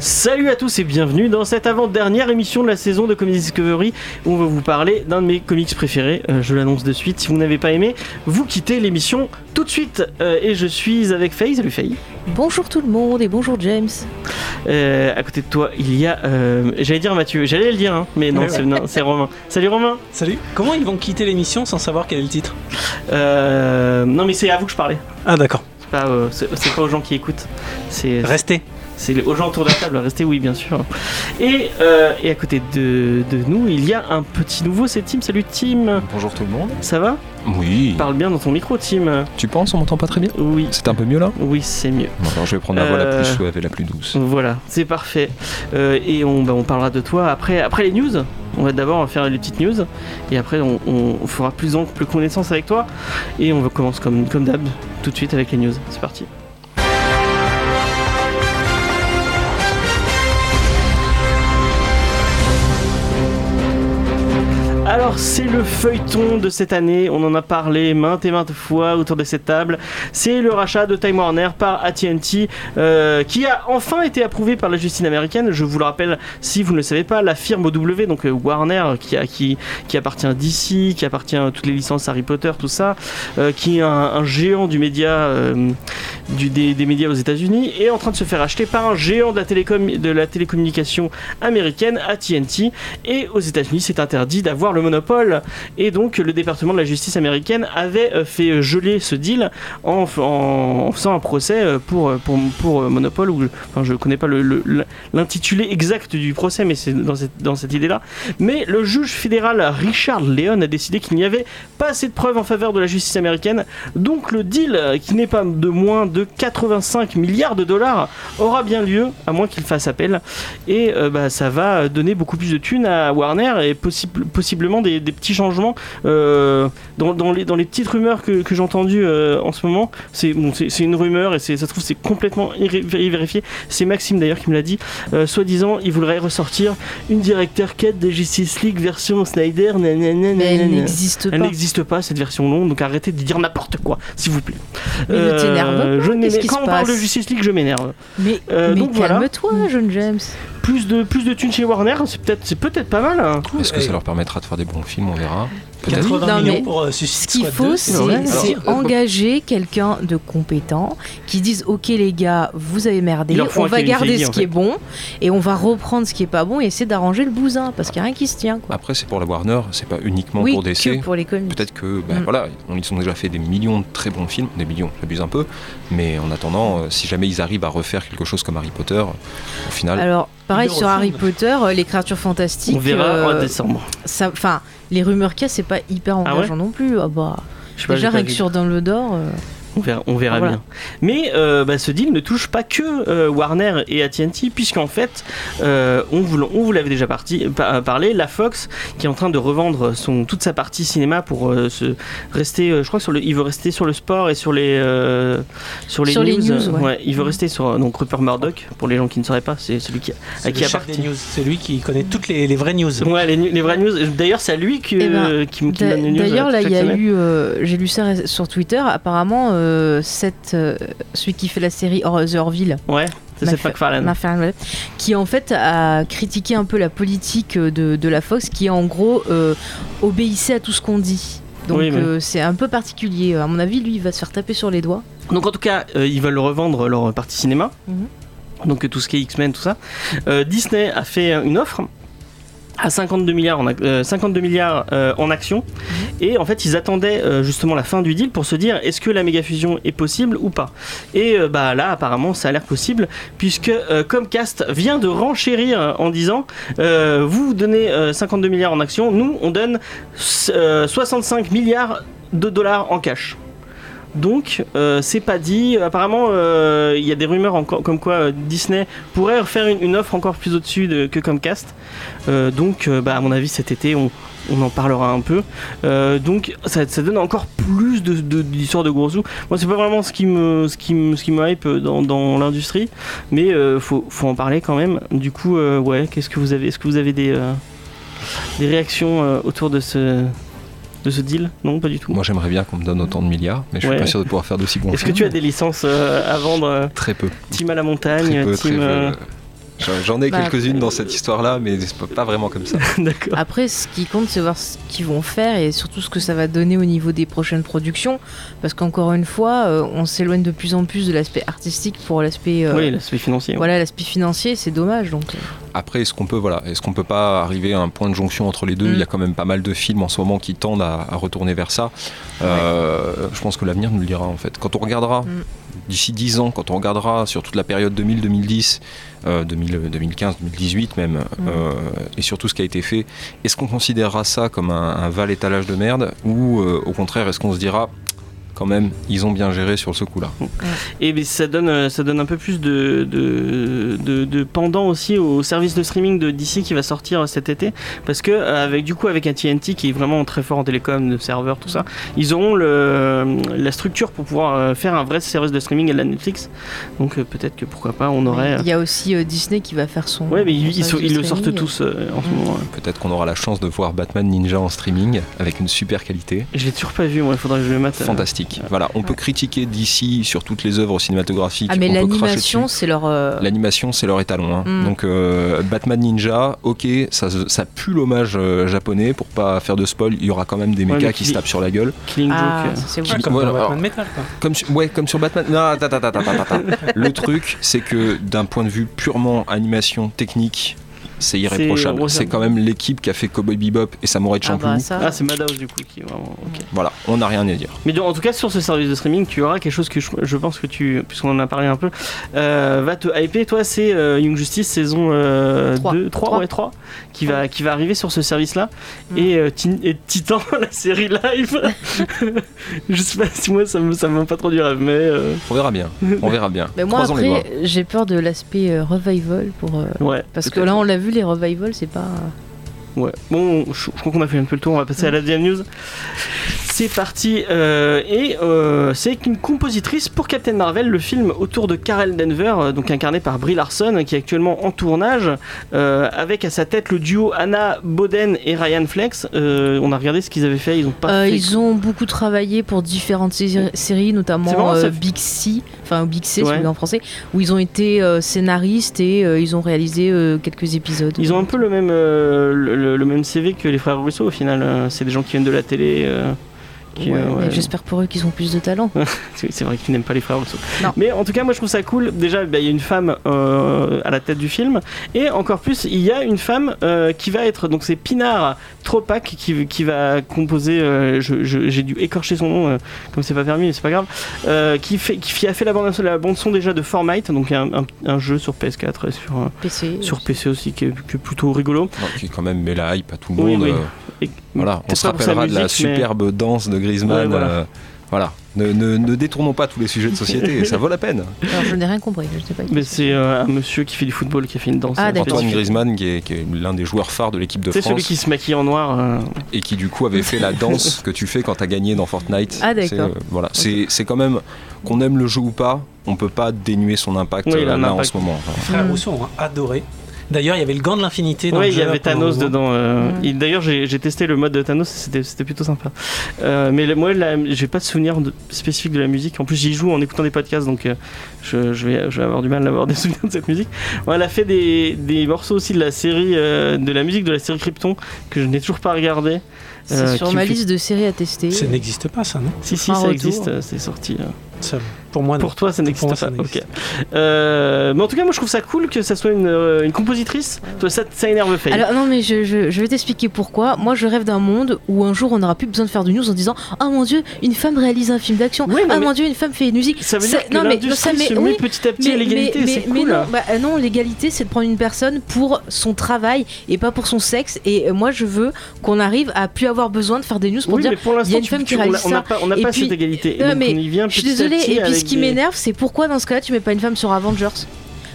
Salut à tous et bienvenue dans cette avant-dernière émission de la saison de Comics Discovery où on va vous parler d'un de mes comics préférés. Euh, je l'annonce de suite. Si vous n'avez pas aimé, vous quittez l'émission tout de suite. Euh, et je suis avec Faye. Salut Faye. Bonjour tout le monde et bonjour James. Euh, à côté de toi, il y a. euh, J'allais dire Mathieu. J'allais le dire, hein, mais non, Ouais, c'est non, c'est Romain. Salut Romain. Salut. Comment ils vont quitter l'émission sans savoir quel est le titre? Euh, non, mais c'est à vous que je parlais. Ah d'accord. C'est pas, euh, c'est c'est pas aux gens qui écoutent. C'est Restez. C'est aux gens autour de la table, restez oui bien sûr. Et, euh, et à côté de, de nous, il y a un petit nouveau, c'est Tim. Salut Tim, Bonjour tout le monde. ça va? Oui. Parle bien dans ton micro Tim. Tu penses, on m'entend pas très bien? Oui, C'est un peu mieux là? Oui c'est mieux. Bon, Alors je vais prendre la voix la Euh, plus suave et la plus douce. Voilà, c'est parfait. Euh, et on, bah, on parlera de toi après, après les news. On va d'abord faire les petites news et après on, on fera plus ample connaissance avec toi. Et on va commencer comme, comme d'hab tout de suite avec les news. C'est parti. Alors c'est le feuilleton de cette année, on en a parlé maintes et maintes fois autour de cette table. C'est le rachat de Time Warner par AT&T euh, qui a enfin été approuvé par la justice américaine. Je vous le rappelle, si vous ne le savez pas, la firme OW, donc euh, Warner, qui, appartient DC, qui appartient à toutes les licences Harry Potter, tout ça, euh, qui est un, géant du média, des médias aux États-Unis, est en train de se faire acheter par un géant de la, télécom, de la télécommunication américaine, AT&T. Et aux États-Unis, c'est interdit d'avoir le monopole. Et donc, le département de la justice américaine avait euh, fait geler ce deal en, faisant un procès euh, pour, euh, monopole. Ou, je connais pas le- le- l'intitulé exact du procès, mais c'est dans cette, idée-là. Mais le juge fédéral Richard Leon a décidé qu'il n'y avait pas assez de preuves en faveur de la justice américaine. Donc, le deal, euh, qui n'est pas de moins de 85 milliards de dollars, aura bien lieu, à moins qu'il fasse appel. Et euh, bah, ça va donner beaucoup plus de thunes à Warner et possible, possiblement des, des petits changements euh, dans, dans les, dans les petites rumeurs que, que j'ai entendues euh, en ce moment. C'est bon, une rumeur et ça se trouve c'est complètement vérifié. C'est Maxime d'ailleurs qui me l'a dit. Euh, Soi-disant, il voudrait ressortir une directeur quête de Justice League version Snyder. nanana, Mais elle n'existe pas. Elle n'existe pas cette version longue, donc arrêtez de dire n'importe quoi, s'il vous plaît. Mais ne t'énerve pas, je qui Quand on parle de Justice League, je m'énerve. Mais, Euh, mais donc voilà. calme-toi, jeune James. Plus de plus de thunes chez Warner, c'est peut-être c'est peut-être pas mal. hein. Est-ce que ça leur permettra de faire des bons films On verra. Peut-être. 80 Non, millions pour euh, Ce qu'il faut, 2, c'est euh, engager quelqu'un de compétent qui dise Ok, les gars, vous avez merdé, on va garder ce qui fait. est bon et on va reprendre ce qui est pas bon et essayer d'arranger le bousin parce qu'il n'y a rien qui se tient. Quoi. Après, c'est pour la Warner, c'est pas uniquement oui, pour DC. pour les comics. Peut-être que, ben Mm. voilà, on- ils ont déjà fait des millions de très bons films, des millions, j'abuse un peu, mais en attendant, euh, si jamais ils arrivent à refaire quelque chose comme Harry Potter, au final, Alors, pareil sur Harry. Potter, euh, les créatures fantastiques. On verra euh, en décembre. ça, enfin, les rumeurs qu'il y a, c'est pas hyper Ah ouais engageant non plus. Ah bah, déjà rien que vu. sur Dumbledore. euh, On verra, on verra Voilà. bien. Mais euh, bah, ce deal ne touche pas que euh, Warner et AT&T, puisqu'en fait, euh, on vous, l- on vous l'avait déjà parti- parlé, la Fox qui est en train de revendre son, toute sa partie cinéma pour euh, se rester, euh, je crois que sur le, il veut rester sur le sport et sur les euh, sur les Sur news. les news, ouais. il veut rester sur donc Rupert Murdoch pour les gens qui ne sauraient pas, c'est celui qui, à qui appartient. C'est lui qui connaît toutes les, les vraies news. Ouais, les, vraies news. D'ailleurs, c'est à lui que, Eh ben, qui, qui donne les news. D'ailleurs, là, il y a semaine. eu, euh, j'ai lu ça sur Twitter. Apparemment, euh, cette, euh, celui qui fait la série Or- The Orville, Ouais, c'est Seth MacFarlane. Qui en fait a critiqué un peu la politique de, de la Fox, qui en gros euh, obéissait à tout ce qu'on dit. Donc Oui, mais- euh, c'est un peu particulier. À mon avis, lui, il va se faire taper sur les doigts. Donc en tout cas, euh, ils veulent revendre leur partie cinéma. Mhm. Donc euh, tout ce qui est X-Men, tout ça. Euh, Disney a fait euh, une offre à 52 milliards en, euh, 52 milliards euh, actions. Et en fait ils attendaient euh, justement la fin du deal pour se dire est-ce que la méga fusion est possible ou pas? Et euh, bah là apparemment ça a l'air possible puisque Comcast vient de renchérir en disant vous donnez euh, 52 milliards en actions nous on donne euh, 65 milliards de dollars en cash donc, euh, c'est pas dit. Apparemment, euh, il y a des rumeurs encore comme quoi euh, Disney pourrait faire une, offre encore plus au-dessus de- que Comcast. Donc, bah, à mon avis, cet été, on, en parlera un peu. Donc ça, donne encore plus de, de- d'histoires de gros sous. Moi, c'est pas vraiment ce qui me, ce qui hype dans, l'industrie, mais faut, faut en parler quand même. Du coup, ouais, qu'est-ce que vous avez Est-ce que vous avez des, réactions autour de ce, de ce deal Non, pas du tout. Moi j'aimerais bien qu'on me donne autant de milliards, mais je suis Ouais. pas sûr de pouvoir faire d'aussi bons Est-ce que tu as des licences euh, à vendre euh, Très peu. Team à la montagne, Très peu, très Team. peu. J'en- ai Bah, quelques-unes dans cette histoire-là, mais c'est pas- pas vraiment comme ça. D'accord. Après, ce qui compte, c'est voir ce qu'ils vont faire et surtout ce que ça va donner au niveau des prochaines productions. Parce qu'encore une fois, euh, on s'éloigne de plus en plus de l'aspect artistique pour l'aspect. euh, Oui, l'aspect financier. ouais. Voilà, l'aspect financier, c'est dommage. Donc, euh, Après, est-ce qu'on peut, voilà, est-ce qu'on peut pas arriver à un point de jonction entre les deux? Mm. Il y a quand même pas mal de films en ce moment qui tendent à, à retourner vers ça. Euh, Je pense que l'avenir nous le dira en fait. Quand on regardera Mm. D'ici 10 ans, quand on regardera sur toute la période 2000-2010, euh, 2000, 2015, 2018 même, Mm. euh, et surtout ce qui a été fait, est-ce qu'on considérera ça comme un, un val étalage de merde ou euh, au contraire est-ce qu'on se dira quand même ils ont bien géré sur ce coup-là Et ça donne, euh, ça donne un peu plus de, de, de, de pendant aussi au service de streaming de DC qui va sortir cet été. Parce que, euh, avec, du coup, avec ATT qui est vraiment très fort en télécom, de serveurs, tout ça, ils auront le, la structure pour pouvoir euh, faire un vrai service de streaming à la Netflix. Donc, euh, peut-être que pourquoi pas, on aurait. il y a aussi euh, Disney qui va faire son. Ouais, mais ils, le sortent tous euh, en ce moment. ouais. Peut-être qu'on aura la chance de voir Batman Ninja en streaming avec une super qualité. Je l'ai toujours pas vu, moi, il faudrait que je le mate. euh. Voilà, on peut critiquer d'ici sur toutes les œuvres cinématographiques. Ah, mais l'animation, c'est leur. euh, L'animation, c'est leur étalon. hein. Mm. Donc, euh, Batman Ninja, ok, ça, ça pue l'hommage euh, japonais. Pour pas faire de spoil, il y aura quand même des Ouais, qui se tapent sur la gueule. Killing Ah, Joke. euh. c'est Qui-. Comme Ouais, dans alors- Batman Metal, quoi. Comme sur, ouais, comme sur Batman. Non. Le truc, c'est que d'un point de vue purement animation technique, c'est irréprochable. C'est quand même l'équipe qui a fait Cowboy Bebop et Samurai Ah, Champloo. bah, ça. Ah, c'est Madhouse du coup qui vraiment. Voilà, on n'a rien à dire. Mais donc, en tout cas, sur ce service de streaming, tu auras quelque chose que je, je pense que tu, puisqu'on en a parlé un peu, euh, va te hyper. Toi, c'est euh, Young Justice saison euh, Trois. 2, 3, Trois. ouais, 3, qui va, qui va arriver sur ce service-là. Mm. Et, euh, et Titan, la série live. je sais pas si moi, ça me, ça me pas trop du rêve, mais. euh, On verra bien. On verra bien. Mais moi, Croisons après, j'ai peur de l'aspect euh, revival. Pour, euh, ouais. Parce que là, on l'a vu, les revivals, c'est pas. Ouais. Bon, je, je crois qu'on a fait un peu le tour, on va passer à la deuxième news. C'est parti. euh, et euh, c'est une compositrice pour Captain Marvel, le film autour de Carol Denver, euh, donc incarné par Brie Larson, qui est actuellement en tournage, euh, avec à sa tête le duo Anna Boden et Ryan Flex. On a regardé ce qu'ils avaient fait, ils ont pas fait. ils ont beaucoup travaillé pour différentes sé- séries, notamment marrant, ça- Big C, enfin Big C, Ouais. en français, où ils ont été scénaristes et ils ont réalisé quelques épisodes. Ils ont un peu le même, le, même CV que les frères Russo au final. C'est des gens qui viennent de la télé. Euh, qui, Ouais, mais ouais. J'espère pour eux qu'ils ont plus de talent. C'est vrai que tu n'aimes pas les frères Russo. Non. Mais en tout cas, moi je trouve ça cool. Déjà, bah, il y a une femme euh, à la tête du film. Et encore plus, il y a une femme euh, qui va être. Donc c'est Pinar Tropak qui, qui va composer. euh, J'ai dû écorcher son nom, euh, comme c'est pas permis, mais c'est pas grave. euh, qui, fait, qui a fait la bande, la bande son déjà de Formite, donc un, un- un jeu sur PS4 et sur, PC. sur PC aussi qui est, qui est plutôt rigolo. Non, qui quand même met la hype à tout le Oui, monde. oui. euh, Et- Voilà, on se rappellera de la mais- superbe danse de Griezmann. Ouais, voilà. euh, voilà. Ne, ne- ne détournons pas tous les sujets de société, ça vaut la peine. Alors je n'ai rien compris, je sais pas. Mais c'est euh, un monsieur qui fait du football qui a fait une danse. Ah, euh. Antoine. Griezmann, qui est, l'un des joueurs phares de l'équipe de C'est France, celui qui se maquille en noir. euh, et qui du coup avait fait la danse que tu fais quand t'as gagné dans Fortnite. Ah, d'accord. C'est, euh, voilà, c'est c'est quand même qu'on aime le jeu ou pas, on peut pas dénuer son impact Oui, là en impact. ce moment. Les frères. Rousseau ont adoré. D'ailleurs, il y avait le gant de l'infinité le il y avait Thanos dedans. euh, D'ailleurs, j'ai testé le mode de Thanos, c'était plutôt sympa. Euh, mais le- moi, j'ai pas de souvenir de- spécifique de la musique. En plus, j'y joue en écoutant des podcasts, donc euh, je, je vais, je vais avoir du mal à avoir des souvenirs de cette musique. Bon, elle a fait des, des morceaux aussi de la série, euh, de la musique de la série Krypton que je n'ai toujours pas regardé. C'est euh, sur ma fait- liste de séries à tester. Ça n'existe pas, ça, non? Si, si, ça retour. existe, c'est sorti. euh. Ça, Pour moi, non. Pour toi, ça n'existe pas. ça Ok. n'existe Euh, mais en tout cas, moi, je trouve ça cool que ça soit une, euh, une compositrice. Toi, ça, ça énerve Faye. Alors non mais je, je- je vais t'expliquer pourquoi. Moi je rêve d'un monde où un jour on n'aura plus besoin de faire de news en disant ah mon dieu une femme réalise un film d'action Oui, ah mon dieu une femme fait une musique. ça veut dire que non, mais- ça met- se met oui, petit à petit à l'égalité. mais, cool. non, bah, euh, non, l'égalité c'est de prendre une personne pour son travail et pas pour son sexe. Et moi je veux qu'on arrive à plus avoir besoin de faire des news pour oui, dire mais pour l'instant, il y a une femme qui on a- réalise on n'a ça. pas, on n'a pas puis- cette égalité. Et Ouais, donc, mais on y vient Je suis désolée. Et puis ce qui m'énerve c'est pourquoi dans ce cas-là tu mets pas une femme sur Avengers?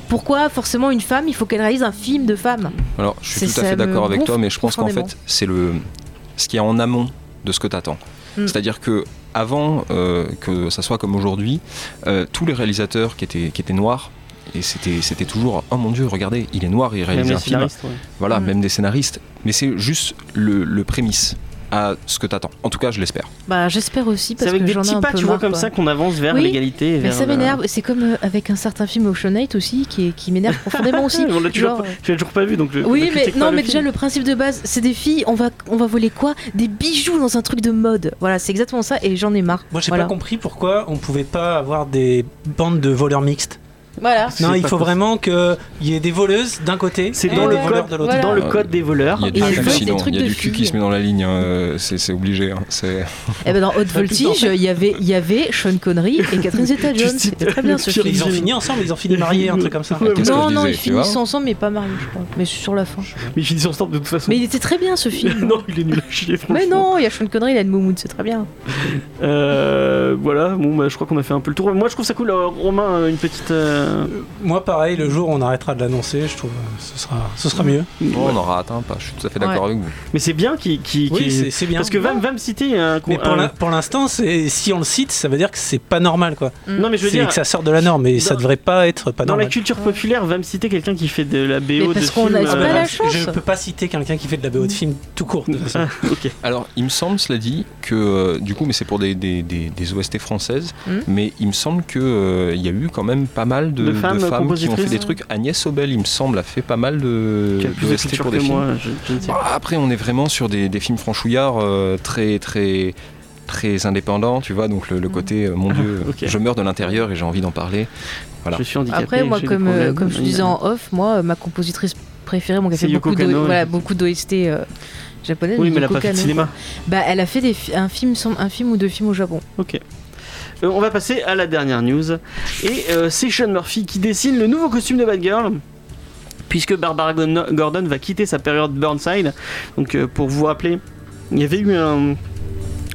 Pourquoi forcément une femme, il faut qu'elle réalise un film de femme? Alors, je suis tout à fait d'accord avec toi, mais je pense qu'en fait, c'est le ce qui est en amont de ce que t'attends. Mm. C'est-à-dire que avant euh, que ça soit comme aujourd'hui, euh, tous les réalisateurs qui étaient, qui étaient noirs, et c'était c'était toujours oh mon dieu regardez il est noir et il réalise un film scénaristes, ouais. voilà Mm. même des scénaristes mais c'est juste le, le prémisse à ce que t'attends en tout cas je l'espère Bah, j'espère aussi C'est parce avec que des j'en ai petits un pas, peu tu vois, marre, comme quoi. ça qu'on avance vers Oui, l'égalité. Mais vers ça le- m'énerve. C'est comme euh, avec un certain film Ocean 8 aussi qui, est- qui m'énerve profondément aussi. On l'a toujours, Genre, pas- tu l'as toujours pas vu donc. je- Oui, mais critique non, le mais déjà film. le principe de base, c'est des filles. On va, on va voler quoi? Des bijoux dans un truc de mode. Voilà, c'est exactement ça et j'en ai marre. Moi, j'ai voilà. pas compris pourquoi on pouvait pas avoir des bandes de voleurs mixtes. Voilà. C'est Non, il faut possible. vraiment qu'il y ait des voleuses d'un côté C'est dans le code, de l'autre. Voilà. dans le code des voleurs. il y a du cul qui se met dans la ligne hein, euh, c'est c'est obligé hein, c'est Et ben dans Haute Voltige, il y avait, il y avait Sean Connery et Catherine Zeta-Jones. C'était très bien ce film. Ils ont fini ensemble, ils ont fini mariés, un truc comme ça. Non, non, disais, ils finissent ensemble mais pas mariés, je crois. Mais sur la fin. Mais ils finissent ensemble de toute façon. Mais il était très bien ce film. non, il est nul à chier. franchement. Mais non, il y a Sean Connery, il a une moumoune, c'est très bien. Euh, voilà, bon, bah, je crois qu'on a fait un peu le tour. Moi, je trouve ça cool, euh, Romain, une petite. Euh, Moi, pareil, le jour où on arrêtera de l'annoncer, je trouve ce sera, ce sera mieux. Bon, on aura atteint pas je suis tout à fait d'accord Ouais. avec vous Mais c'est bien qu'il. qu'il- Oui, c'est bien. Parce que va, va me citer un. Mais pour l'instant, si on le cite, ça veut dire que c'est pas normal, quoi. Non, mais je veux C'est dire. que ça sort de la norme, mais ça dans- devrait pas être pas Dans la normal. culture populaire, va me citer quelqu'un qui fait de la BO Mais de parce qu'on films, a- euh, pas la chance. Je peux pas citer quelqu'un qui fait de la BO de film tout court. de toute façon. Ah, ok. Alors, il me semble, cela dit, que euh, du coup, mais c'est pour des, des, des, des OST françaises, Hmm. mais il me semble qu'il y a eu quand même pas mal de, De femmes qui ont fait des trucs. Agnès Obel, il me semble, a fait pas mal de, Qui a plus de pour que des films. moi, je, je ne sais Bah, pas. après, on est vraiment sur des, des films franchouillards euh, très, très, très indépendants, tu vois, donc le, le côté, euh, mon Dieu, Ok. je meurs de l'intérieur et j'ai envie d'en parler. Voilà. Je suis handicapé. Après, moi, comme, euh, comme je disais en off, moi, euh, ma compositrice préférée, moi, qui a fait beaucoup, voilà, beaucoup d'OST japonaises. Oui, mais elle a Yoko pas fait de cinéma. Bah, elle a fait des fi- un, film, un film ou deux films au Japon. Ok. Euh, on va passer à la dernière news. Et euh, c'est Sean Murphy qui dessine le nouveau costume de Batgirl. Puisque Barbara Gordon va quitter sa période Burnside. Donc, euh, pour vous rappeler, il y avait eu un.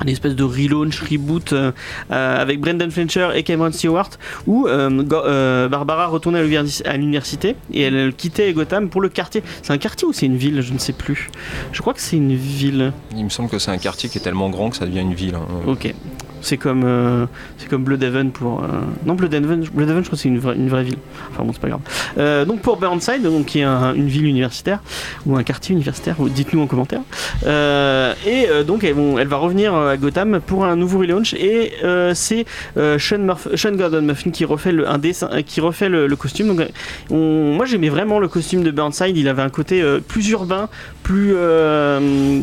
Une espèce de relaunch, reboot euh, euh, avec Brendan Fletcher et Cameron Stewart où Barbara retournait à l'universi- à l'université et elle, elle quittait Gotham pour le quartier. C'est un quartier ou c'est une ville? Je ne sais plus. Je crois que c'est une ville. Il me semble que c'est un quartier qui est tellement grand que ça devient une ville. hein. Ok. C'est comme, euh, c'est comme pour. euh, Non, Bloodhaven, Bloodhaven, je crois que c'est une vraie, une vraie ville. Enfin bon, c'est pas grave. Euh, donc pour Burnside, donc, qui est un- une ville universitaire, ou un quartier universitaire, ou dites-nous en commentaire. Euh, et euh, donc elle va revenir à Gotham pour un nouveau relaunch. Et c'est Sean, Sean Gordon Muffin qui refait le, un dessin, qui refait le, costume. Donc, on- moi j'aimais vraiment le costume de Burnside. Il avait un côté plus urbain, plus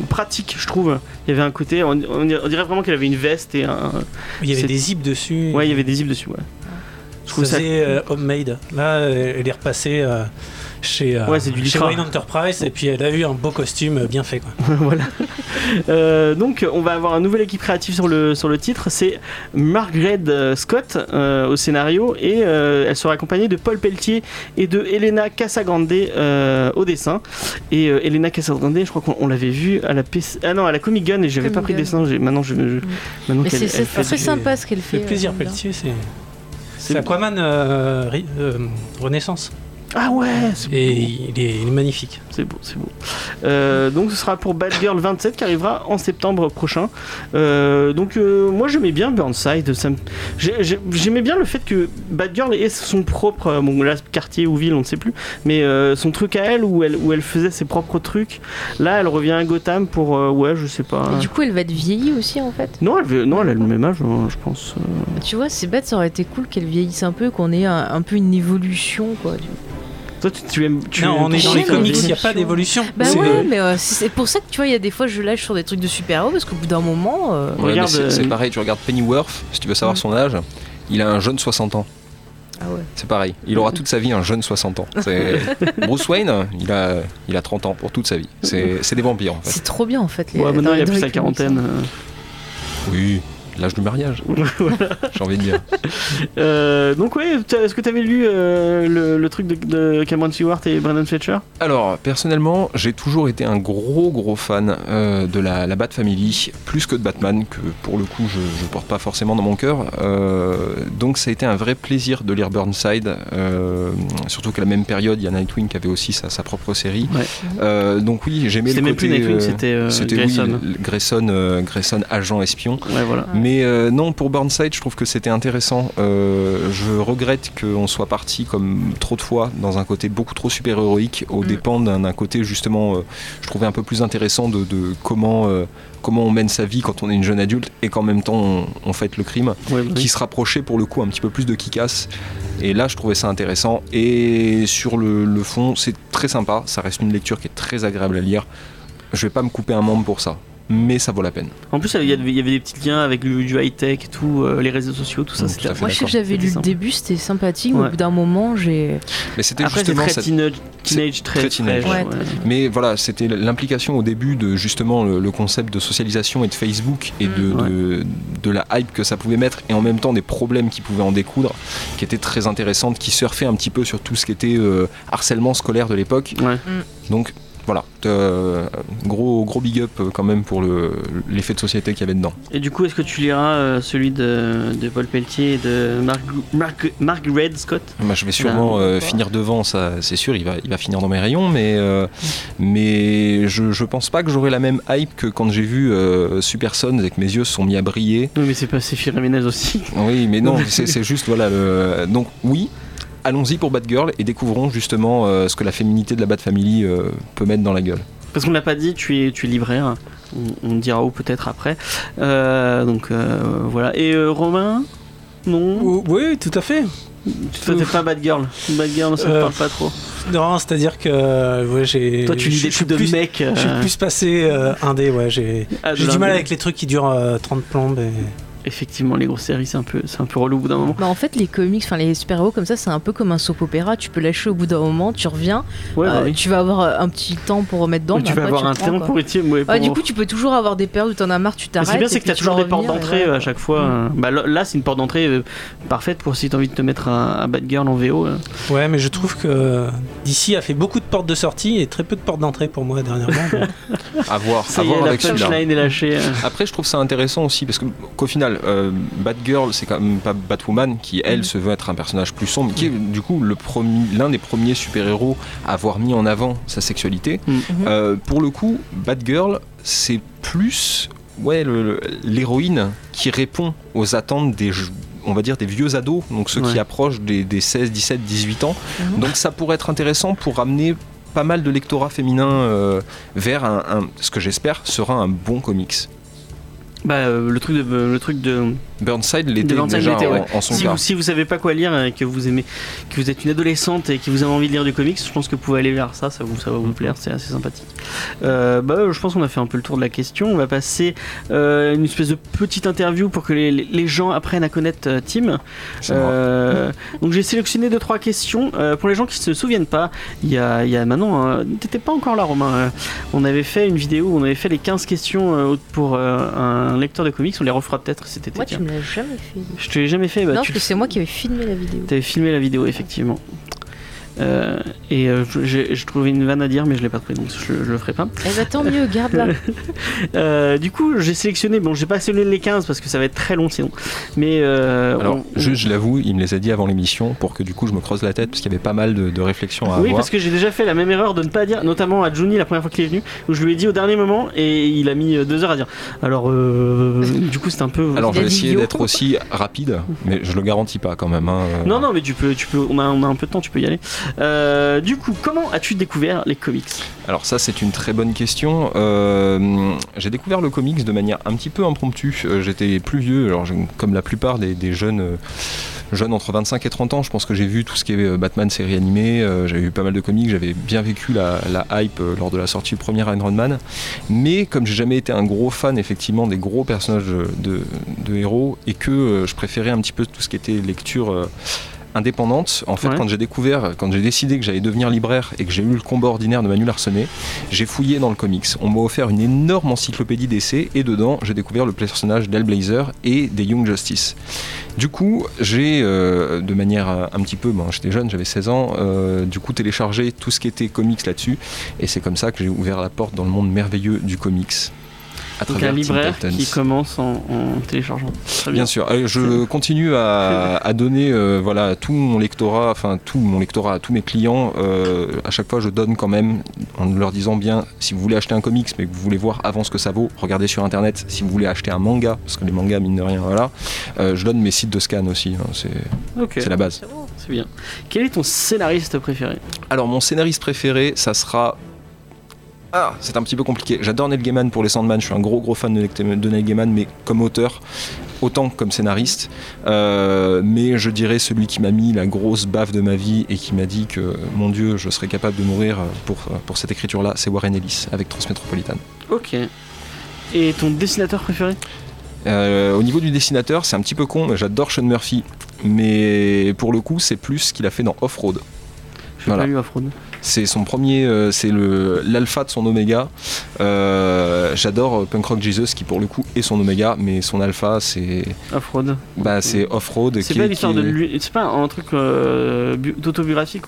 pratique, je trouve. Il y avait un côté, on, on dirait vraiment qu'il avait une veste et un. Il y avait des zips dessus. Ouais, il y avait des zips dessus. Ouais. Je ça. faisait euh, homemade. Là, euh, elle est repassée euh, chez, euh, Ouais, c'est du chez. Wayne Enterprise et puis elle a eu un beau costume euh, bien fait. Quoi. voilà. Euh, donc, on va avoir un nouvel équipe créative sur le, sur le titre. C'est Margaret Scott euh, au scénario et euh, elle sera accompagnée de Paul Pelletier et de Elena Casagrande euh, au dessin. Et euh, Elena Casagrande, je crois qu'on on l'avait vu à la PC ah non, à la Comic Gun et j'avais pas pris Gun. dessin. Maintenant, je, je- maintenant Mais qu'elle c'est très sympa ce qu'elle fait fait. plaisir, euh. Pelletier. C'est C'est Aquaman euh, euh, Renaissance. Ah ouais, c'est Et il est, il est magnifique. C'est beau, c'est beau. Euh, donc ce sera pour Batgirl 27 qui arrivera en septembre prochain. Euh, donc euh, moi j'aimais bien Burnside. ça me- j'ai- j'ai- J'aimais bien le fait que Batgirl ait son propre, euh, bon là quartier ou ville on ne sait plus, mais euh, son truc à elle où elle où elle faisait ses propres trucs. Là elle revient à Gotham pour euh, ouais je sais pas. Et du coup, elle va être vieillie aussi en fait? Non elle veut- non elle a le même âge hein, je pense. euh. Tu vois, c'est bête, ça aurait été cool qu'elle vieillisse un peu, qu'on ait un, un peu une évolution quoi. du- Toi tu, tu aimes tu non, on est dans les comics, il n'y a pas d'évolution. Bah C'est- ouais, mais euh, c'est pour ça que tu vois, il y a des fois je lâche sur des trucs de super-héros parce qu'au bout d'un moment. euh, Ouais, Regarde, c'est c'est euh, pareil, tu regardes Pennyworth, si tu veux savoir Mm. son âge, il a un jeune 60 ans. Ah ouais. C'est pareil, il aura toute sa vie un jeune 60 ans. C'est- Bruce Wayne, il a, il a 30 ans pour toute sa vie. C'est c'est des vampires en fait. C'est trop bien en fait. Les, Ouais, maintenant il a plus sa quarantaine. euh. Oui, l'âge du mariage, j'ai envie de dire. Euh, donc ouais, est-ce que tu avais lu euh, le, le truc de, de Cameron Stewart et Brandon Fletcher Alors, personnellement, j'ai toujours été un gros gros fan euh, de la, la Bat Family, plus que de Batman, que pour le coup je, je porte pas forcément dans mon cœur. Euh, donc ça a été un vrai plaisir de lire Burnside, euh, surtout qu'à la même période, il y a Nightwing qui avait aussi sa, sa propre série. Ouais. Euh, donc oui, j'aimais le C'était même plus côté... Nightwing, c'était euh, c'était Grayson. oui, Grayson, euh, Grayson agent espion. Ouais, voilà. Mais euh, non, pour Burnside, je trouve que c'était intéressant. Euh, je regrette qu'on soit parti comme trop de fois dans un côté beaucoup trop super-héroïque, au Mm. dépend d'un côté justement, euh, je trouvais un peu plus intéressant de, de comment, comment on mène sa vie quand on est une jeune adulte et qu'en même temps on, on fait le crime, Ouais, oui. qui se rapprochait pour le coup un petit peu plus de Kikas. Et là, je trouvais ça intéressant. Et sur le, le fond, c'est très sympa. Ça reste une lecture qui est très agréable à lire. Je vais pas me couper un membre pour ça, mais ça vaut la peine. En plus, il y, avait, il y avait des petits liens avec du, du high-tech et tout, euh, les réseaux sociaux, tout ça. Mm, tout fait. Moi, je sais que j'avais lu le début, c'était sympathique, mais Ouais. au bout d'un moment, j'ai. Mais c'était justement très cette- teenage, teenage très, très teenage. fraîche, Ouais, ouais. très Mais voilà, c'était l'implication au début de justement le, le concept de socialisation et de Facebook et de, Mm. de, de la hype que ça pouvait mettre et en même temps des problèmes qui pouvaient en découdre, qui étaient très intéressantes, qui surfaient un petit peu sur tout ce qui était euh, harcèlement scolaire de l'époque. Ouais. Donc voilà, euh, gros, gros big up euh, quand même pour le- l'effet de société qu'il y avait dedans. Et du coup, est-ce que tu liras euh, celui de, de Paul Pelletier et de Mark, Mark, Scott? Bah, je vais sûrement euh, finir devant, ça c'est sûr, il va, il va finir dans mes rayons, mais, mais je, je pense pas que j'aurai la même hype que quand j'ai vu Super Sons et que mes yeux se sont mis à briller. Oui, mais c'est pas c'est Ménez aussi. Oui, mais non, c'est c'est juste, voilà. Le... Donc, oui, allons-y pour Batgirl et découvrons justement euh, ce que la féminité de la Bat Family euh, peut mettre dans la gueule. Parce qu'on l'a pas dit, tu es, tu es libraire. On, on dira où peut-être après. Euh, donc euh, voilà. Et euh, Romain? Non? Ou- Oui, tout à fait. Toi, t'es pas Bad Girl. Bad Girl, ça te Euh, parle pas trop. Non, c'est-à-dire que euh, ouais, j'ai. Toi, tu lis des trucs de plus- mecs. Je suis euh, plus passé euh, indé, ouais. J'ai ah, du mal avec les trucs qui durent euh, 30 plombes. Et... Effectivement, les grosses séries, c'est un peu, c'est un peu relou au bout d'un moment. Bah, en fait, les comics, enfin les super-héros comme ça, c'est un peu comme un soap opéra. Tu peux lâcher au bout d'un moment, tu reviens, Ouais, bah euh, oui. tu vas avoir euh, un petit temps pour remettre dedans. Tu vas après, avoir un temps pour étirer. ouais, pour- du coup, tu peux toujours avoir des périodes où t'en as marre, tu t'arrêtes. c'est bien, c'est que t'as toujours vas des portes d'entrée euh, à chaque fois. Mm. euh. Bah, là- c'est une porte d'entrée parfaite pour si t'as envie de te mettre un, un Bad Girl en VO. Ouais, mais je trouve que DC a fait beaucoup de portes de sortie et très peu de portes d'entrée pour moi dernièrement. À voir, Ça à voir avec celui-là. punchline est lâchée. euh. Après, je trouve ça intéressant aussi parce que, qu'au final, euh, Batgirl, c'est quand même pas Batwoman qui, elle, Mhm. se veut être un personnage plus sombre, qui est du coup le premier, l'un des premiers super-héros à avoir mis en avant sa sexualité. Mhm. Euh, pour le coup, Batgirl, c'est plus ouais, le- le- l'héroïne qui répond aux attentes des on va dire des vieux ados, donc ceux qui approchent des, des 16, 17, 18 ans. Mhm. Donc ça pourrait être intéressant pour ramener pas mal de lectorat féminin euh, vers un, un- ce que j'espère sera un bon comics. Bah, euh, le truc de, le truc de, Burnside l'était déjà en, ouais. en son si cas. vous, si vous savez pas quoi lire et que vous aimez, que vous êtes une adolescente et que vous avez envie de lire du comics, je pense que vous pouvez aller vers ça, ça, vous, ça va vous plaire, c'est assez sympathique. Euh, bah, je pense qu'on a fait un peu le tour de la question. On va passer euh, une espèce de petite interview pour que les, les gens apprennent à connaître euh, Tim. Euh, donc j'ai sélectionné deux trois questions Euh, pour les gens qui se souviennent pas. Il y a, il y a maintenant, euh, t'étais pas encore là, Romain. euh, on avait fait une vidéo où on avait fait les 15 questions euh, pour euh, un lecteur de comics. On les refera peut-être cet été. Moi, tiens. tu me l'as jamais fait. Je te l'ai jamais fait. Bah, non, tu parce que c'est moi qui avais filmé la vidéo. avais filmé la vidéo, effectivement. Euh, et euh, je- trouvais une vanne à dire, mais je l'ai pas trouvé, donc je, je le ferai pas. Eh bah tant mieux, garde-la. Euh, du coup, j'ai sélectionné. Bon, j'ai pas sélectionné les 15 parce que ça va être très long sinon. Mais euh, Alors, on- juste, je l'avoue, il me les a dit avant l'émission pour que du coup je me creuse la tête parce qu'il y avait pas mal de, de réflexions à Oui, avoir. parce que j'ai déjà fait la même erreur de ne pas dire, notamment à Juni la première fois qu'il est venu, où je lui ai dit au dernier moment et il a mis deux heures à dire. Alors, euh, du coup, c'est un peu. Alors, je vais essayer d'être aussi rapide, mais je le garantis pas quand même. hein. non, non, mais tu peux, tu peux. On a, on a un peu de temps, tu peux y aller. Euh, du coup, comment as-tu découvert les comics Alors ça c'est une très bonne question. Euh, j'ai découvert le comics de manière un petit peu impromptue. Euh, J'étais plus vieux, alors comme la plupart des, jeunes, jeunes entre 25 et 30 ans, je pense que j'ai vu tout ce qui est Batman série animée, j'avais vu pas mal de comics, j'avais bien vécu la, hype lors de la sortie du premier Iron Man. Mais comme j'ai jamais été un gros fan effectivement des gros personnages de, héros et que je préférais un petit peu tout ce qui était lecture... indépendante. En fait, Ouais. quand j'ai découvert, quand j'ai décidé que j'allais devenir libraire et que j'ai eu le combat ordinaire de Manu Larsenet, j'ai fouillé dans le comics. On m'a offert une énorme encyclopédie d'essais et dedans, j'ai découvert le personnage d'Hellblazer et des Young Justice. Du coup, j'ai, euh, de manière euh, un petit peu, bon, j'étais jeune, j'avais 16 ans, euh, du coup téléchargé tout ce qui était comics là-dessus, et c'est comme ça que j'ai ouvert la porte dans le monde merveilleux du comics. À Donc travers un libraire qui commence en, en téléchargeant. Très bien. Bien sûr, Euh, je continue à, à donner euh, voilà tout mon lectorat, enfin tout mon lectorat à tous mes clients. euh, à chaque fois, je donne quand même en leur disant bien, si vous voulez acheter un comics, mais que vous voulez voir avant ce que ça vaut, regardez sur internet. Si vous voulez acheter un manga, parce que les mangas mine de rien, voilà, euh, je donne mes sites de scan aussi. hein, c'est la base. C'est bien. Quel est ton scénariste préféré? Alors mon scénariste préféré, ça sera ah, c'est un petit peu compliqué. J'adore Neil Gaiman pour les Sandman. Je suis un gros gros fan de Neil- Gaiman, mais comme auteur, autant que comme scénariste. Euh, mais je dirais celui qui m'a mis la grosse baffe de ma vie et qui m'a dit que, mon Dieu, je serais capable de mourir pour, pour cette écriture-là, c'est Warren Ellis avec Transmétropolitan. Ok. Et ton dessinateur préféré? Euh, au niveau du dessinateur, c'est un petit peu con, mais j'adore Sean Murphy. Mais pour le coup, c'est plus ce qu'il a fait dans Off-Road. Je Voilà. pas lu Afron. C'est son premier, euh, c'est le l'alpha de son oméga. Euh, J'adore euh, Punk Rock Jesus qui pour le coup est son oméga, mais son alpha c'est Afron. bah c'est off-road. C'est pas est- l'histoire qui de est- lui. C'est pas un truc euh,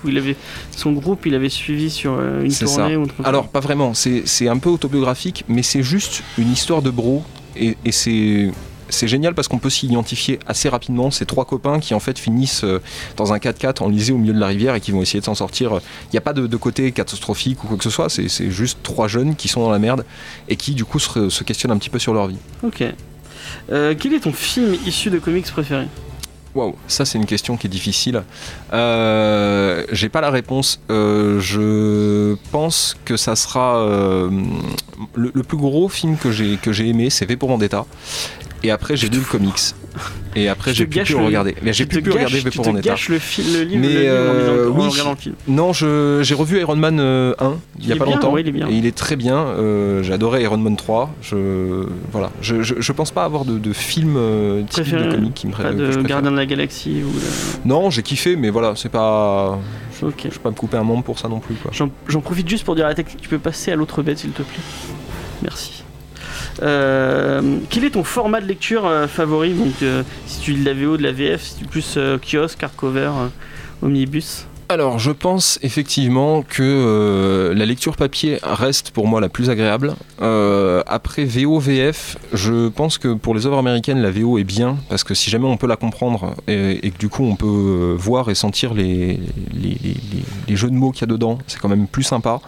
où il avait son groupe, il avait suivi sur une tournée ça. ou un truc Alors pas vraiment, c'est c'est un peu autobiographique, mais c'est juste une histoire de bro et, et c'est c'est génial parce qu'on peut s'y identifier assez rapidement. Ces trois copains qui en fait finissent euh, dans un 4x4 enlisé au milieu de la rivière et qui vont essayer de s'en sortir. Il n'y a pas de, de côté catastrophique ou quoi que ce soit. C'est juste trois jeunes qui sont dans la merde et qui du coup se, se questionnent un petit peu sur leur vie. Ok. Euh, quel est ton film issu de comics préféré? Waouh, ça c'est une question qui est difficile. Euh, J'ai pas la réponse. Euh, je pense que ça sera euh, le, le plus gros film que j'ai que j'ai aimé, c'est V pour Vendetta. Et après j'ai lu le comics. Et après j'ai pu le regarder. Mais j'ai plus pu regarder V pour Vendetta. le, film, le livre, Mais, le livre en, euh, en oui. regardant le film. Non, je- j'ai revu Iron Man euh, 1 il y Il a est pas bien, longtemps. ouais, il est bien. Et il est très bien. Euh, j'ai adoré Iron Man 3. Je voilà. Je, je, je pense pas avoir de, de film euh, Préféré, de comics qui me Pas de. Gardien de la Galaxie ou Non, j'ai kiffé, mais voilà, c'est pas. Je vais pas me couper un membre pour ça non plus. J'en j'en profite juste pour dire à la technique, tu peux passer à l'autre bête s'il te plaît. Merci. Euh, quel est ton format de lecture euh, favori Donc, euh, si tu lis de la VO, de la VF, si tu plus kiosque, hardcover, omnibus? Alors, je pense effectivement que la lecture papier reste pour moi la plus agréable. Après VO, VF, je pense que pour les œuvres américaines, la VO est bien parce que si jamais on peut la comprendre et, que du coup on peut voir et sentir les jeux de mots qu'il y a dedans, c'est quand même plus sympa.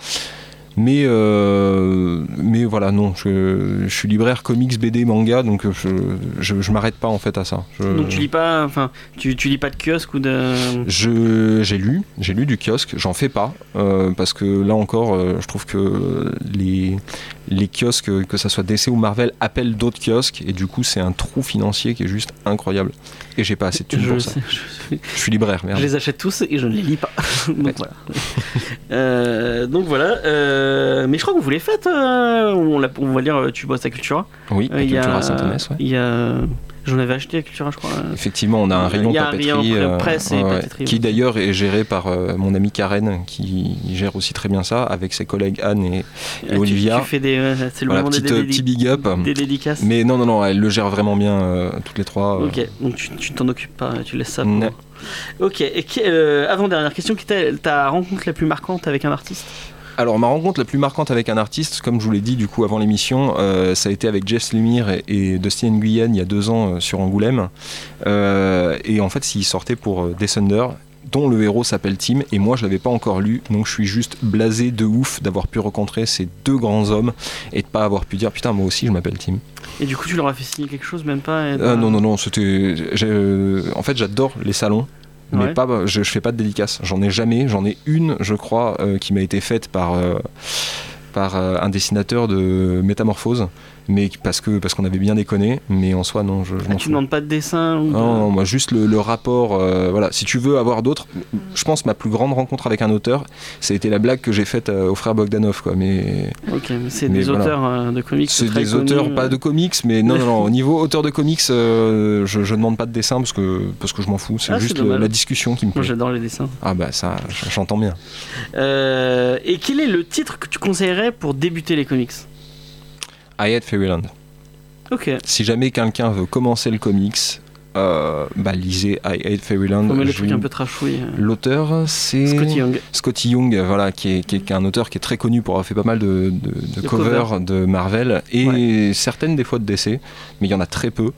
Mais, euh, mais voilà, non, je, je suis libraire comics, BD, manga, donc je, je, je m'arrête pas en fait à ça. Je- Donc, tu lis pas, enfin, tu, tu lis pas de kiosque ou de. je, j'ai lu, j'ai lu du kiosque, j'en fais pas, euh, parce que là encore, euh, je trouve que les, les kiosques, que ça soit DC ou Marvel, appellent d'autres kiosques, et du coup, c'est un trou financier qui est juste incroyable. Et j'ai pas assez de thunes Je, pour ça. je- Je suis libraire, merde. je les achète tous et je ne les lis pas. donc voilà. Euh, donc voilà. euh, mais je crois que vous les faites. euh, on, va dire, euh, tu bosses à Cultura. Oui, Euh, à Cultura Saint-Onès, ouais. Il y a. J'en avais acheté à Cultura, je crois. euh, Effectivement, on a un rayon un rayon papeterie, euh, presse et papeterie, qui d'ailleurs est géré par euh, mon amie Karen, qui gère aussi très bien ça, avec ses collègues Anne et, Olivia. Fais des. ouais, c'est le voilà, moment des, petite, des- euh, petit big up. des dédicaces. Mais non, non, non, elle le gère vraiment bien, euh, toutes les trois. euh. Ok, donc tu t'en occupes pas, tu laisses ça pour. Non. Ok, et euh, avant-dernière question, qui t'a- ta rencontre la plus marquante avec un artiste? Alors ma rencontre la plus marquante avec un artiste, comme je vous l'ai dit du coup avant l'émission, euh, ça a été avec Jess Lemire et, et Dustin Nguyen il y a deux ans euh, sur Angoulême. Euh, et en fait, il sortait pour Descender dont le héros s'appelle Tim et moi je l'avais pas encore lu donc je suis juste blasé de ouf d'avoir pu rencontrer ces deux grands hommes et de pas avoir pu dire putain moi aussi je m'appelle Tim. Et du coup, tu leur as fait signer quelque chose, même pas et- Ah, non non non c'était en fait j'adore les salons mais Ouais. pas je, je fais pas de dédicace. J'en ai jamais. J'en ai une je crois euh, qui m'a été faite par euh, par euh, un dessinateur de métamorphose mais parce que parce qu'on avait bien déconné. Mais en soi, non, je, je Ah, tu demandes pas de dessin ou de- Non, non, moi juste le, le rapport, euh, voilà. Si tu veux avoir d'autres, je pense ma plus grande rencontre avec un auteur, ça a été la blague que j'ai faite euh, au frère Bogdanov, quoi. Mais Ok, mais c'est des voilà. auteurs euh, de comics. c'est des connus, auteurs, pas de comics, mais non, non, non. Au niveau auteur de comics, euh, je, je demande pas de dessin parce que parce que je m'en fous. C'est Ah, juste le- la discussion qui me Moi plaît. j'adore les dessins. Ah bah ça, j'entends bien. Euh, et quel est le titre que tu conseillerais pour débuter les comics? I Hate Fairyland. Ok. Si jamais quelqu'un veut commencer le comics, euh, bah lisez I Hate Fairyland. On met le Je- truc un peu trashouille. L'auteur, c'est Scotty Young. Scotty Young, voilà, qui est, qui est- qui est un auteur qui est très connu pour avoir fait pas mal de, de- de De covers de Marvel et certaines des fois de DC, mais il y en a très peu.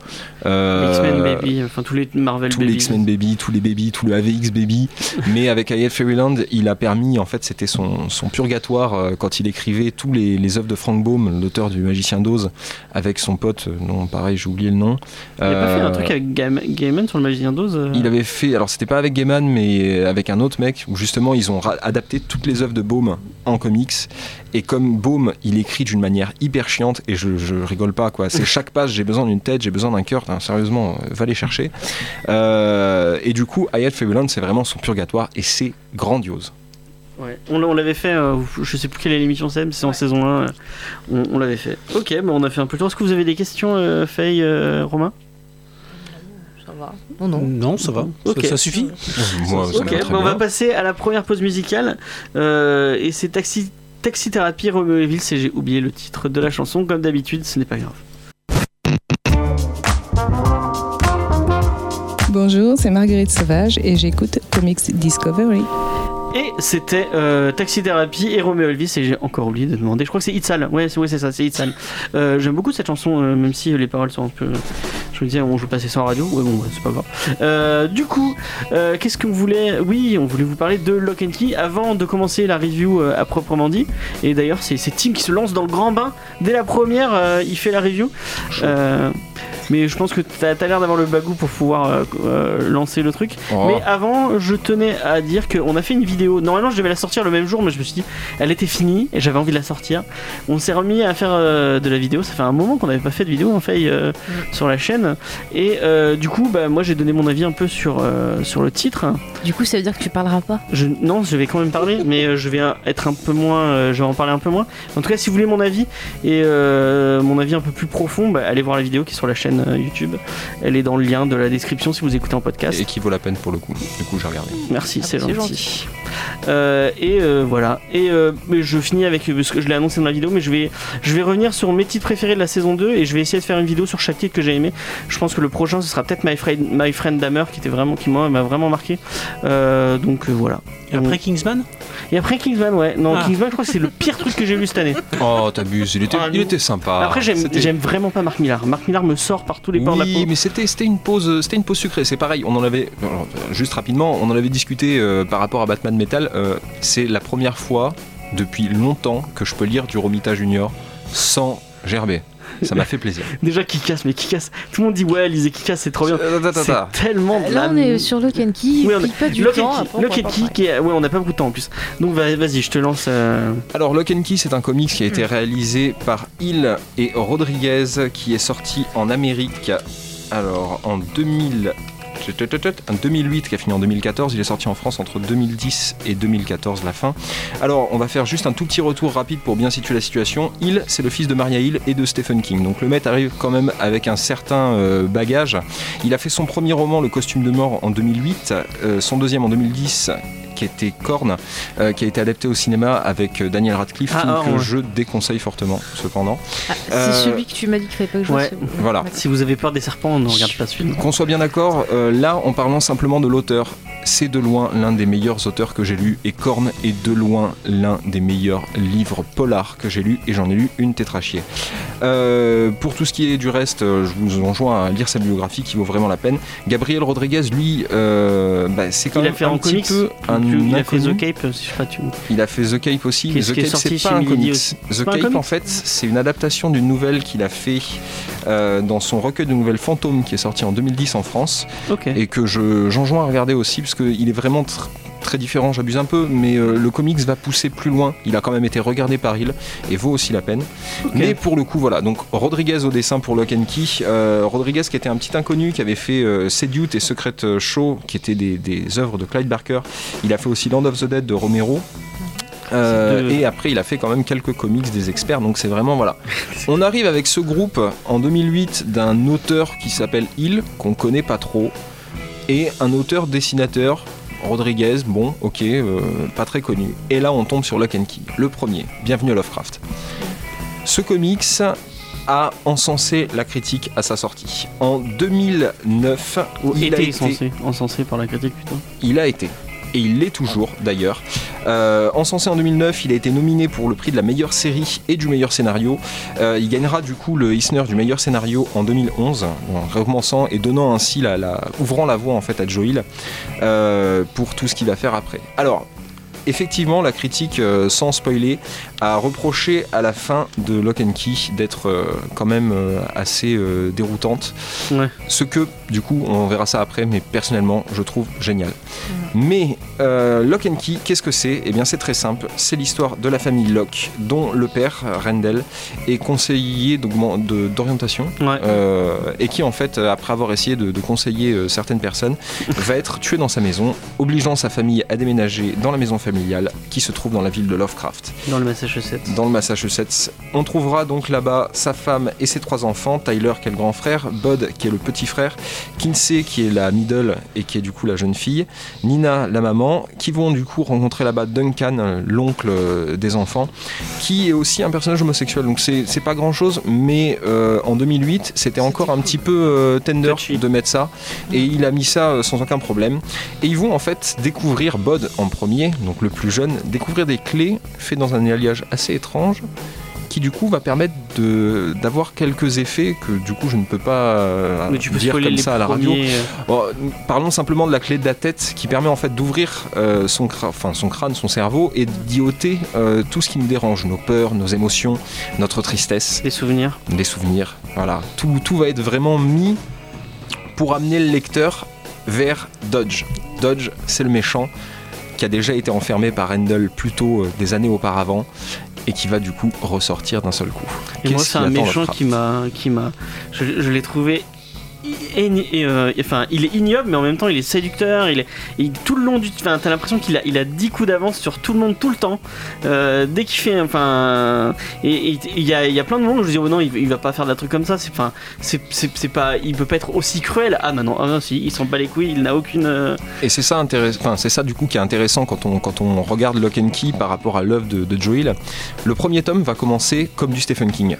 Euh, X-Men Baby, enfin tous les Marvel tous Baby. les X-Men Baby, tous les Baby, tout le AVX Baby. Mais avec I Hate Fairyland, il a permis, en fait, c'était son, son purgatoire euh, quand il écrivait tous les, les œuvres de Frank Baum, l'auteur du Magicien d'Oz, avec son pote, euh, non, pareil, j'ai oublié le nom. Il a pas fait un Euh, truc avec Gaiman sur le Magicien d'Oz euh il avait fait, alors c'était pas avec Gaiman, mais avec un autre mec, où justement ils ont adapté toutes les œuvres de Baum en comics. Et comme Baum, il écrit d'une manière hyper chiante, et je, je rigole pas quoi, c'est chaque page, j'ai besoin d'une tête, j'ai besoin d'un cœur, Putain, sérieusement, euh, va les chercher. Euh, et du coup, I Hate Fairyland, c'est vraiment son purgatoire, et c'est grandiose. Ouais. On, l'a- on l'avait fait, euh, je sais plus quelle est l'émission c'est, mais c'est en saison 1. euh, on, on l'avait fait. Ok, bah on a fait un peu le tour. Est-ce que vous avez des questions, euh, Faye, euh, Romain? Va. Non, non. Non, ça va. Ça- suffit. Moi, ça bah on va passer à la première pause musicale. euh, et c'est Taxi, Taxi Thérapie Romeo et Ville, c'est j'ai oublié le titre de la chanson. Comme d'habitude, ce n'est pas grave. Bonjour, c'est Marguerite Sauvage et j'écoute Comics Discovery. Et c'était euh, Taxi Thérapie et Romeo Elvis, et j'ai encore oublié de demander. Je crois que c'est Itzal. Ouais, c'est ouais, c'est ça, c'est Itzal. Euh, J'aime beaucoup cette chanson, euh, même si les paroles sont un peu. Je me disais, on joue passer ça en radio. Ouais, bon, c'est pas grave. Euh, du coup, euh, qu'est-ce qu'on voulait? Oui, on voulait vous parler de Lock and Key avant de commencer la review euh, à proprement dit. Et d'ailleurs, c'est Tim qui se lance dans le grand bain. Dès la première, il fait la review. Mais je pense que t'as as, l'air d'avoir le bagou pour pouvoir euh, euh, lancer le truc. Oh. Mais avant, je tenais à dire qu'on a fait une vidéo. Normalement, je devais la sortir le même jour, mais je me suis dit, elle était finie et j'avais envie de la sortir. On s'est remis à faire euh, de la vidéo. Ça fait un moment qu'on n'avait pas fait de vidéo en fait euh, sur la chaîne. Et euh, du coup, bah, moi, j'ai donné mon avis un peu sur euh, sur le titre. Du coup, ça veut dire que tu parleras pas? Je, non, je vais quand même parler, mais euh, je vais être un peu moins. euh, je vais en parler un peu moins. En tout cas, si vous voulez mon avis et euh, mon avis un peu plus profond, bah, allez voir la vidéo qui est sur la chaîne euh, YouTube. Elle est dans le lien de la description si vous écoutez en podcast. Et qui vaut la peine pour le coup. Du coup, j'ai regardé. Merci, Ah c'est c'est gentil. Euh, et euh, voilà. Et euh, je finis avec parce que je l'ai annoncé dans la vidéo, mais je vais je vais revenir sur mes titres préférés de la saison 2 et je vais essayer de faire une vidéo sur chaque titre que j'ai aimé. Je pense que le prochain ce sera peut-être My Friend My Friend Dahmer qui était vraiment qui m'a vraiment marqué. Euh, donc euh, voilà. Et après Kingsman? Et après Kingsman, ouais. Non, Ah. Kingsman, je crois que c'est le pire truc que j'ai lu cette année. Oh, t'abuses, il était, Ah, il était sympa. Après, j'aime vraiment pas Marc Millar. Marc Millar me sort par tous les pores de la Oui, peau. mais c'était c'était une pause c'était une pause sucrée. C'est pareil. On en avait juste rapidement, on en avait discuté euh, par rapport à Batman Metal. Euh, c'est la première fois depuis longtemps que je peux lire du Romita Junior sans gerber. Ça m'a fait plaisir. Déjà Kikas, mais Kikas, tout le monde dit ouais, lisez Kikas, c'est trop bien. C'est tellement de Là, on est sur le Kenki, Oui, on pas du Lock and temps. Key, Lock and Key qui est... Ouais, on n'a pas beaucoup de temps en plus. Donc va- vas-y, je te lance. euh, Alors, Lock and Key, c'est un comics qui a Hmm. été réalisé par Hill et Rodriguez, qui est sorti en Amérique. Alors, en 2000. En 2008, qui a fini en 2014, il est sorti en France entre 2010 et 2014, la fin. Alors, on va faire juste un tout petit retour rapide pour bien situer la situation. Hill, c'est le fils de Maria Hill et de Stephen King. Donc, le maître arrive quand même avec un certain euh, bagage. Il a fait son premier roman, Le costume de mort, en 2008, euh, son deuxième en 2010 qui était Korn, euh, qui a été adapté au cinéma avec euh, Daniel Radcliffe, Ah, film ah, que ouais. je déconseille fortement, cependant. Ah, c'est Euh, celui que tu m'as dit qu'il fallait pas que je ouais. Voilà. Si vous avez peur des serpents, ne regarde pas ce film. Qu'on soit bien d'accord, euh, là, en parlant simplement de l'auteur, c'est de loin l'un des meilleurs auteurs que j'ai lu, et Korn est de loin l'un des meilleurs livres polars que j'ai lu, et j'en ai lu une tétrachier. Euh, pour tout ce qui est du reste, euh, je vous enjoins à lire sa biographie qui vaut vraiment la peine. Gabriel Rodriguez, lui, euh, bah, c'est quand Il a même fait un en petit comics. peu un Il a fait. The Cape, si je pas, tu. Il a fait The Cape aussi, mais The Cape sorti c'est pas un comics. aussi. The pas Cape comics en fait c'est une adaptation d'une nouvelle qu'il a fait euh, dans son recueil de nouvelles fantômes qui est sorti en 2010 en France et que je j'enjoins à regarder aussi parce qu'il est vraiment très différent, j'abuse un peu, mais euh, le comics va pousser plus loin. Il a quand même été regardé par Hill et vaut aussi la peine. Mais pour le coup, voilà. Donc Rodriguez au dessin pour Lock and Key. Euh, Rodriguez qui était un petit inconnu, qui avait fait euh, Seduce et Secret Show, qui étaient des, des œuvres de Clyde Barker. Il a fait aussi Land of the Dead de Romero. Euh, de- Et après, il a fait quand même quelques comics des experts, donc c'est vraiment voilà. On arrive avec ce groupe en 2008 d'un auteur qui s'appelle Hill, qu'on connaît pas trop, et un auteur dessinateur. Rodriguez, bon, ok, euh, pas très connu. Et là, on tombe sur Lock and Key, le premier. Bienvenue à Lovecraft. Ce comics a encensé la critique à sa sortie. En 2009, Ou il a été encensé, encensé par la critique plutôt. il a été. Et il l'est toujours d'ailleurs. Euh, encensé en 2009, il a été nominé pour le prix de la meilleure série et du meilleur scénario. Euh, il gagnera du coup le Eisner du meilleur scénario en 2011, en recommençant et donnant ainsi la, ouvrant la voie en fait à Joe Hill euh, pour tout ce qu'il va faire après. Alors. Effectivement, la critique, euh, sans spoiler, a reproché à la fin de Lock and Key d'être euh, quand même euh, assez déroutante. Ouais. Ce que, du coup, on verra ça après, mais personnellement, je trouve génial. Mais Lock and Key, qu'est-ce que c'est? Eh bien, c'est très simple. C'est l'histoire de la famille Locke, dont le père, Rendell, est conseiller d'orientation. Ouais. et qui en fait, après avoir essayé de, de conseiller certaines personnes, va être tué dans sa maison, obligeant sa famille à déménager dans la maison familiale qui se trouve dans la ville de Lovecraft Dans le Massachusetts. dans le Massachusetts. On trouvera donc là-bas sa femme et ses trois enfants, Tyler qui est le grand frère, Bud qui est le petit frère, Kinsey qui est la middle et qui est du coup la jeune fille, Nina la maman, qui vont du coup rencontrer là-bas Duncan, l'oncle euh, des enfants, qui est aussi un personnage homosexuel. Donc c'est pas grand-chose, mais euh, en 2008 c'était encore un petit peu euh, tender de mettre ça, et il a mis ça euh, sans aucun problème. Et ils vont en fait découvrir Bod en premier, donc le plus jeune, découvrir des clés faites dans un alliage assez étrange qui du coup va permettre de- d'avoir quelques effets que du coup je ne peux pas euh, Mais tu peux dire comme les ça à la radio. euh, Bon, parlons simplement de la clé de la tête qui permet en fait d'ouvrir euh, son, enfin, son crâne, son cerveau et d'y ôter euh, tout ce qui nous dérange, nos peurs, nos émotions, notre tristesse Des souvenirs. des souvenirs. Voilà, tout, tout va être vraiment mis pour amener le lecteur vers Dodge. Dodge, c'est le méchant qui a déjà été enfermé par Rendell plus tôt euh, des années auparavant et qui va du coup ressortir d'un seul coup. Et moi, c'est un méchant qui m'a, qui m'a, je, je l'ai trouvé. Euh, enfin, il est ignoble, mais en même temps, il est séducteur. Il est, tout le long du, enfin, t'as l'impression qu'il a, il a 10 coups d'avance sur tout le monde tout le temps. Euh, dès qu'il fait, enfin, et il y a, y a plein de monde où je dis, oh non, il, il va pas faire de la truc comme ça. C'est, enfin, c'est, pas, il peut pas être aussi cruel. Ah, bah non, ah non, si, il s'en bat les couilles. Il n'a aucune. euh, Et c'est ça, intéress- enfin, c'est ça du coup qui est intéressant quand on, quand on regarde Lock and Key par rapport à l'œuvre de, de Joe Hill. Le premier tome va commencer comme du Stephen King.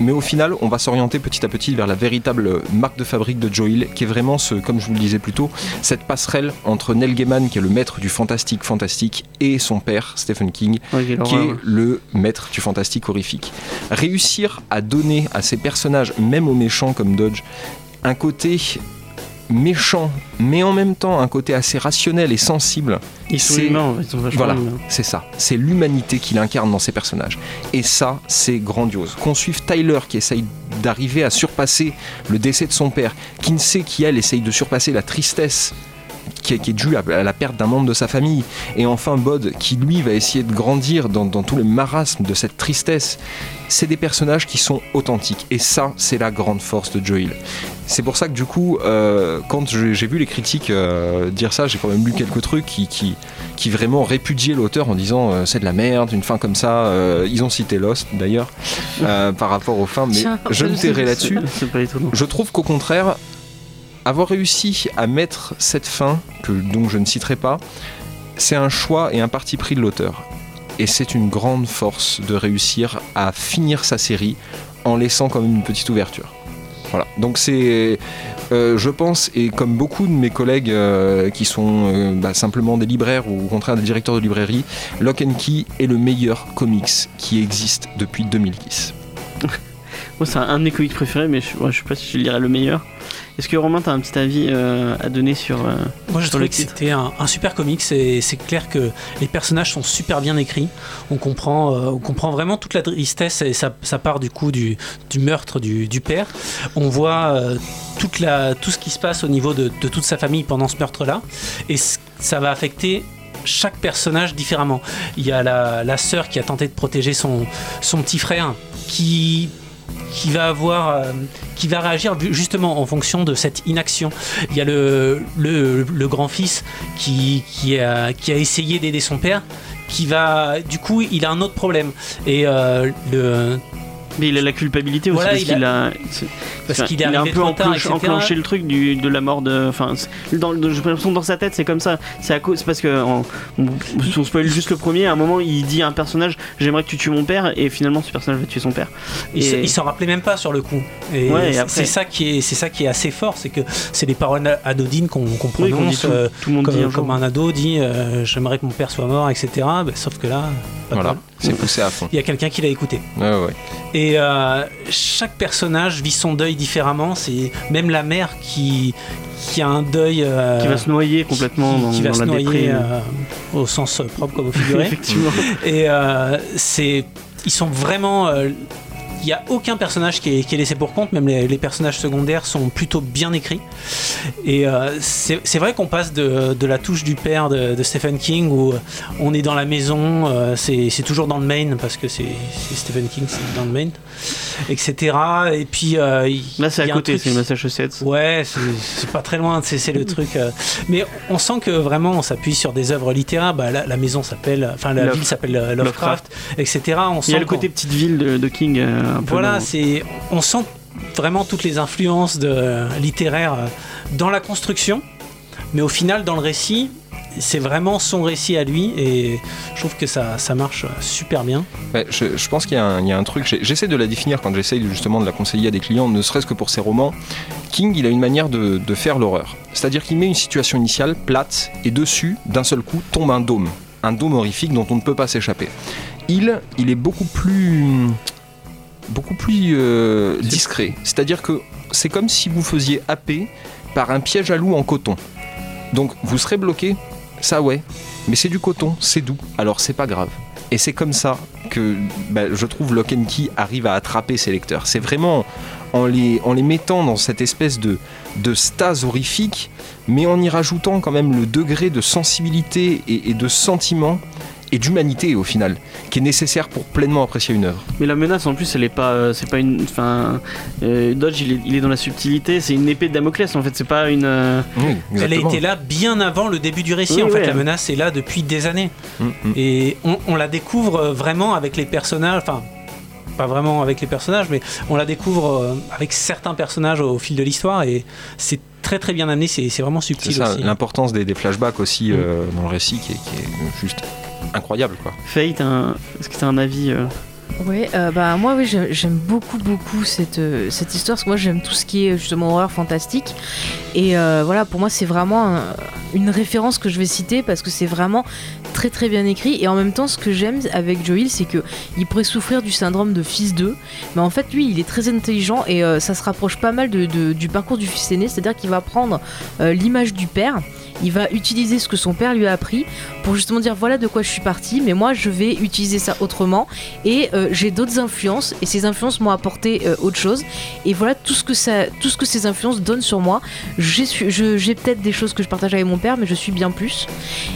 Mais au final, on va s'orienter petit à petit vers la véritable marque de fabrique de Joe Hill, qui est vraiment, ce, comme je vous le disais plus tôt, cette passerelle entre Neil Gaiman, qui est le maître du fantastique fantastique, et son père, Stephen King, qui est le maître du fantastique horrifique. Réussir à donner à ces personnages, même aux méchants comme Dodge, un côté méchant, mais en même temps un côté assez rationnel et sensible, Ils sont c'est- humains, en fait, ils sont vachement Voilà. humains. c'est ça. C'est l'humanité qu'il incarne dans ces personnages. Et ça, c'est grandiose. Qu'on suive Tyler qui essaye d'arriver à surpasser le décès de son père, Kinsey qui, elle, essaye de surpasser la tristesse qui est, qui est due à à la perte d'un membre de sa famille. Et enfin Bod qui, lui, va essayer de grandir dans, dans tout le marasme de cette tristesse. C'est des personnages qui sont authentiques. Et ça, c'est la grande force de Joe Hill. C'est pour ça que du coup, euh, quand j'ai vu les critiques euh, dire ça, j'ai quand même lu quelques trucs qui, qui, qui vraiment répudiaient l'auteur en disant euh, c'est de la merde, une fin comme ça. Ils ont cité Lost d'ailleurs par rapport aux fins, mais Tiens, je me tairai là-dessus. Je trouve qu'au contraire, avoir réussi à mettre cette fin, que donc je ne citerai pas, c'est un choix et un parti pris de l'auteur. Et c'est une grande force de réussir à finir sa série en laissant quand même une petite ouverture. Voilà, donc c'est, euh, je pense, et comme beaucoup de mes collègues euh, qui sont euh, bah, simplement des libraires ou au contraire des directeurs de librairie, Lock and Key est le meilleur comics qui existe depuis 2010. Moi, c'est un, de mes comics préférés, mais je, je sais pas si je dirais le meilleur. Est-ce que Romain, t'as un petit avis euh, à donner sur. euh, Moi, je trouvais que c'était un, un super comics et c'est clair que les personnages sont super bien écrits. On comprend, euh, on comprend vraiment toute la tristesse et ça, ça part du coup du, du meurtre du, du père. On voit toute la, tout ce qui se passe au niveau de, de toute sa famille pendant ce meurtre-là et ça va affecter chaque personnage différemment. Il y a la, la sœur qui a tenté de protéger son, son petit frère, qui qui va avoir euh, qui va réagir justement en fonction de cette inaction. Il y a le, le, grand-fils qui, qui a essayé d'aider son père qui va du coup il a un autre problème. Et euh, le Mais il a la culpabilité aussi Voilà, parce il qu'il a, parce qu'il a un peu trop tard, enclenché, le truc du, de la mort de. Enfin, c'est- dans, de- j'ai l'impression que dans sa tête, c'est comme ça. C'est à cause, c'est parce que on, on, on spoil juste le premier. À un moment, il dit à un personnage J'aimerais que tu tues mon père, et finalement, ce personnage va tuer son père. Et- il s'en rappelait même pas sur le coup. Et Ouais, et c'est- après- c'est ça qui est, c'est ça qui est assez fort, c'est que c'est des paroles anodines qu'on Oui, dit prononce tout, euh, tout le monde dit un comme, un ado dit euh, j'aimerais que mon père soit mort, etc. Bah, sauf que là, pas Voilà. C'est poussé à fond. il y a quelqu'un qui l'a écouté. Ouais, ouais. Et euh, chaque personnage vit son deuil différemment. C'est même la mère qui qui a un deuil euh, Qui va se noyer complètement qui- dans, qui va dans se la noyer euh, au sens propre comme au figuré. Effectivement. Et euh, c'est, ils sont vraiment. Il n'y a aucun personnage qui est, qui est laissé pour compte, même les, les personnages secondaires sont plutôt bien écrits. Et euh, c'est vrai qu'on passe de, de la touche du père de, de Stephen King où on est dans la maison, euh, c'est toujours dans le Maine parce que c'est Stephen King, c'est dans le Maine, etc. Et puis euh, Là, c'est à côté, c'est le Massachusetts. Ouais, c'est- pas très loin, c'est le truc. Mais on sent que vraiment on s'appuie sur des œuvres littéraires. Bah, la, la maison s'appelle, enfin la Love- ville s'appelle Lovecraft, etc. On Il y a sent le côté petite ville de, de King. Euh, un peu voilà, dans- c'est on sent vraiment toutes les influences de, littéraires euh, dans la construction, mais au final dans le récit. C'est vraiment son récit à lui et je trouve que ça, ça marche super bien. Ouais, je, je pense qu'il y, a un- il y a un truc, j'ai- j'essaie de la définir quand j'essaye justement de la conseiller à des clients, ne serait-ce que pour ses romans. King, il a une manière de, de faire l'horreur. C'est-à-dire qu'il met une situation initiale plate et dessus, d'un seul coup, tombe un dôme. Un dôme horrifique dont on ne peut pas s'échapper. Il, il est beaucoup plus. Beaucoup plus euh, discret. C'est-à-dire que c'est comme si vous faisiez happer par un piège à loup en coton. Donc vous serez bloqué, ça ouais, mais c'est du coton, c'est doux, alors c'est pas grave. Et c'est comme ça que bah, je trouve Lock and Key arrive à attraper ses lecteurs. C'est vraiment en les, en les mettant dans cette espèce de, de stase horrifique, mais en y rajoutant quand même le degré de sensibilité et, et de sentiment et d'humanité au final, qui est nécessaire pour pleinement apprécier une œuvre. Mais la menace en plus, elle est pas, euh, c'est pas une, enfin, euh, Dodge, il est, il est dans la subtilité. C'est une épée de Damoclès en fait. C'est pas une. euh, Oui, Elle a été là bien avant le début du récit. Oui, en fait, ouais. la menace est là depuis des années. Mm, mm. Et on, on la découvre euh, vraiment avec les personnages, enfin, pas vraiment avec les personnages, mais on la découvre avec certains personnages au fil de l'histoire et c'est très très bien amené, c'est c'est vraiment C'est subtil ça, aussi. l'importance des, des flashbacks aussi Mm. euh, dans le récit qui est, qui est juste incroyable quoi. Fate, un... est-ce que t'as un avis euh, Ouais, euh, bah moi oui j'aime beaucoup beaucoup cette, euh, cette histoire parce que moi j'aime tout ce qui est justement horreur fantastique. Et euh, voilà pour moi c'est vraiment un- une référence que je vais citer parce que c'est vraiment très très bien écrit. Et en même temps ce que j'aime avec Joel c'est que il pourrait souffrir du syndrome de fils 2 mais en fait lui il est très intelligent et euh, ça se rapproche pas mal de, de- du parcours du fils aîné. C'est à dire qu'il va prendre euh, l'image du père il va utiliser ce que son père lui a appris pour justement dire voilà de quoi je suis parti mais moi je vais utiliser ça autrement. Et euh, j'ai d'autres influences et ces influences m'ont apporté euh, autre chose. Et voilà tout ce que ça tout ce que ces influences donnent sur moi. J'ai peut-être des choses que je partage avec mon père mais je suis bien plus.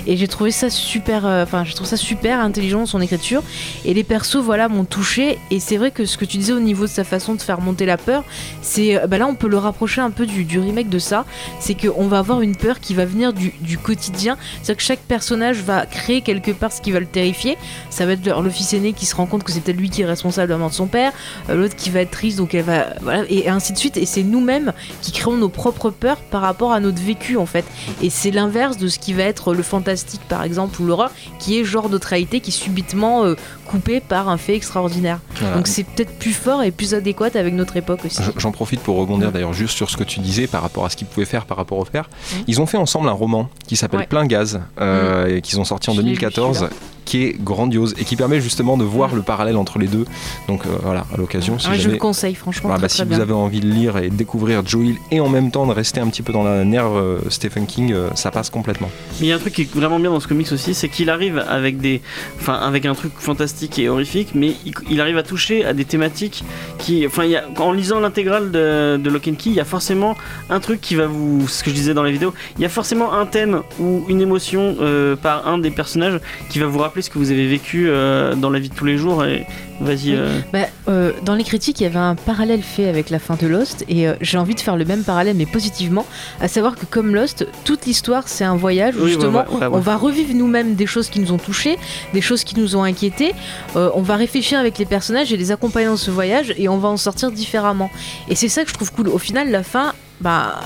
Et j'ai trouvé ça super euh, enfin je trouve ça super intelligent son écriture. Et les persos voilà m'ont touché. Et c'est vrai que ce que tu disais au niveau de sa façon de faire monter la peur c'est euh, bah là on peut le rapprocher un peu du, du remake de ça. C'est qu'on va avoir une peur qui va venir du, quotidien c'est-à-dire que chaque personnage va créer quelque part ce qui va le terrifier ça va être le, fils aîné qui se rend compte que c'est peut-être lui qui est responsable de la mort de son père, euh, l'autre qui va être triste, donc elle va. Voilà, et ainsi de suite. Et c'est nous-mêmes qui créons nos propres peurs par rapport à notre vécu, en fait. Et c'est l'inverse de ce qui va être le fantastique, par exemple, ou l'horreur, qui est genre notre réalité qui subitement euh, coupée par un fait extraordinaire. Voilà. Donc c'est peut-être plus fort et plus adéquat avec notre époque aussi. J'en profite pour rebondir d'ailleurs juste sur ce que tu disais par rapport à ce qu'ils pouvaient faire par rapport au. Mhm. Ils ont fait ensemble un roman qui s'appelle Ouais. Plein Gaz, euh, et qu'ils ont sorti en Je l'ai lu, 2014, celui-là. Qui est grandiose et qui permet justement de voir le parallèle entre les deux. Donc euh, voilà, à l'occasion, si Ah, je le conseille, franchement. Très, bah, très si vous bien. avez envie de lire et de découvrir Joe Hill et en même temps de rester un petit peu dans la nerve euh, Stephen King, euh, ça passe complètement. Mais il y a un truc qui est vraiment bien dans ce comics aussi, c'est qu'il arrive avec des, enfin avec un truc fantastique et horrifique, mais il, il arrive à toucher à des thématiques qui, enfin, il y a- en lisant l'intégrale de, de Lock and Key, il y a forcément un truc qui va vous, ce que je disais dans la vidéo, il y a forcément un thème ou une émotion euh, par un des personnages qui va vous rappeler ce que vous avez vécu euh, dans la vie de tous les jours. Et vas-y. Oui. euh, Bah, euh, dans les critiques, il y avait un parallèle fait avec la fin de Lost, et j'ai envie de faire le même parallèle, mais positivement, à savoir que comme Lost, toute l'histoire, c'est un voyage où Oui, justement, on va revivre nous-mêmes des choses qui nous ont touchés, des choses qui nous ont inquiétés, on va réfléchir avec les personnages et les accompagner dans ce voyage, et on va en sortir différemment. Et c'est ça que je trouve cool. Au final, la fin, bah,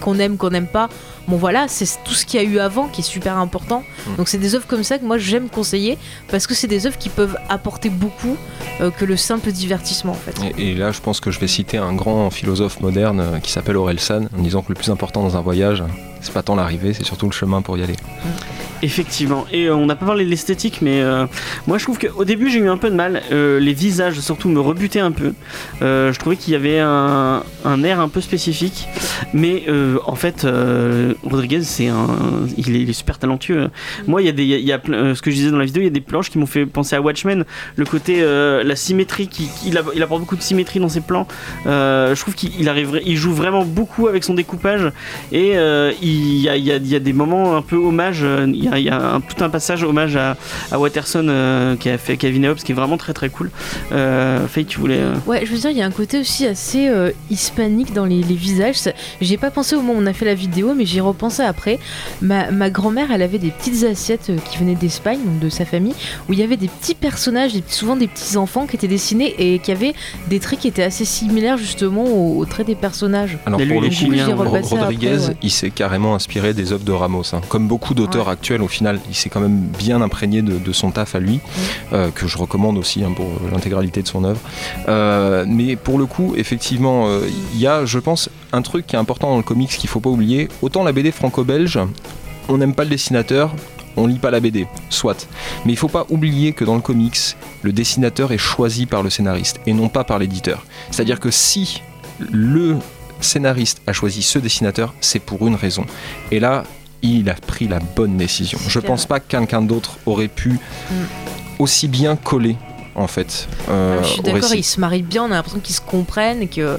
qu'on aime, qu'on n'aime pas, bon voilà, c'est tout ce qu'il y a eu avant qui est super important. Mm. Donc c'est des œuvres comme ça que moi j'aime conseiller, parce que c'est des œuvres qui peuvent apporter beaucoup euh, que le simple divertissement en fait. Et, et là, je pense que je vais citer un grand philosophe moderne euh, qui s'appelle Aurel San, en disant que le plus important dans un voyage, c'est pas tant l'arrivée, c'est surtout le chemin pour y aller. Effectivement. Et euh, on n'a pas parlé de l'esthétique, mais euh, moi je trouve qu'au début j'ai eu un peu de mal. Euh, les visages surtout me rebutaient un peu. Je trouvais qu'il y avait un, un air un peu spécifique. Mais en fait, Rodriguez, c'est un, il est, super talentueux. Moi, il y a des, y a- ce que je disais dans la vidéo, il y a des planches qui m'ont fait penser à Watchmen. Le côté, la symétrie, qui, il, il apporte beaucoup de symétrie dans ses plans. Je trouve qu'il il joue vraiment beaucoup avec son découpage. Et il, y a, y a- des moments un peu hommage. A, il y a un- tout un passage hommage à, à Watterson euh, qui a fait Kevin Hobbs qui est vraiment très très cool. Euh, Faye, tu voulais. euh, Ouais, je veux dire, il y a un côté aussi assez euh, hispanique dans les, les visages. Ça- J'y ai pas pensé au moment où on a fait la vidéo, mais j'y ai repensé après. Ma, ma grand-mère, elle avait des petites assiettes qui venaient d'Espagne, donc de sa famille, où il y avait des petits personnages, des- souvent des petits enfants qui étaient dessinés et qui avaient des traits qui étaient assez similaires justement aux, aux traits des personnages. Alors pour le coup, J'ai Rodriguez, après, ouais. il s'est carrément inspiré des œuvres de Ramos. hein. Comme beaucoup d'auteurs Ouais. actuels, au final, il s'est quand même bien imprégné de, de son taf à lui, euh, que je recommande aussi hein, pour l'intégralité de son œuvre. Euh, mais pour le coup, effectivement, euh, il y a, je pense, un truc qui est important dans le comics qu'il faut pas oublier. Autant la BD franco-belge, on n'aime pas le dessinateur. On lit pas la BD, soit. Mais il faut pas oublier que dans le comics, le dessinateur est choisi par le scénariste et non pas par l'éditeur. C'est-à-dire que si le scénariste a choisi ce dessinateur, c'est pour une raison. Et là, il a pris la bonne décision. Je pense pas que quelqu'un d'autre aurait pu aussi bien coller, en fait, euh, Ah, je suis d'accord, ils se marient bien, on a l'impression qu'ils se comprennent et que euh,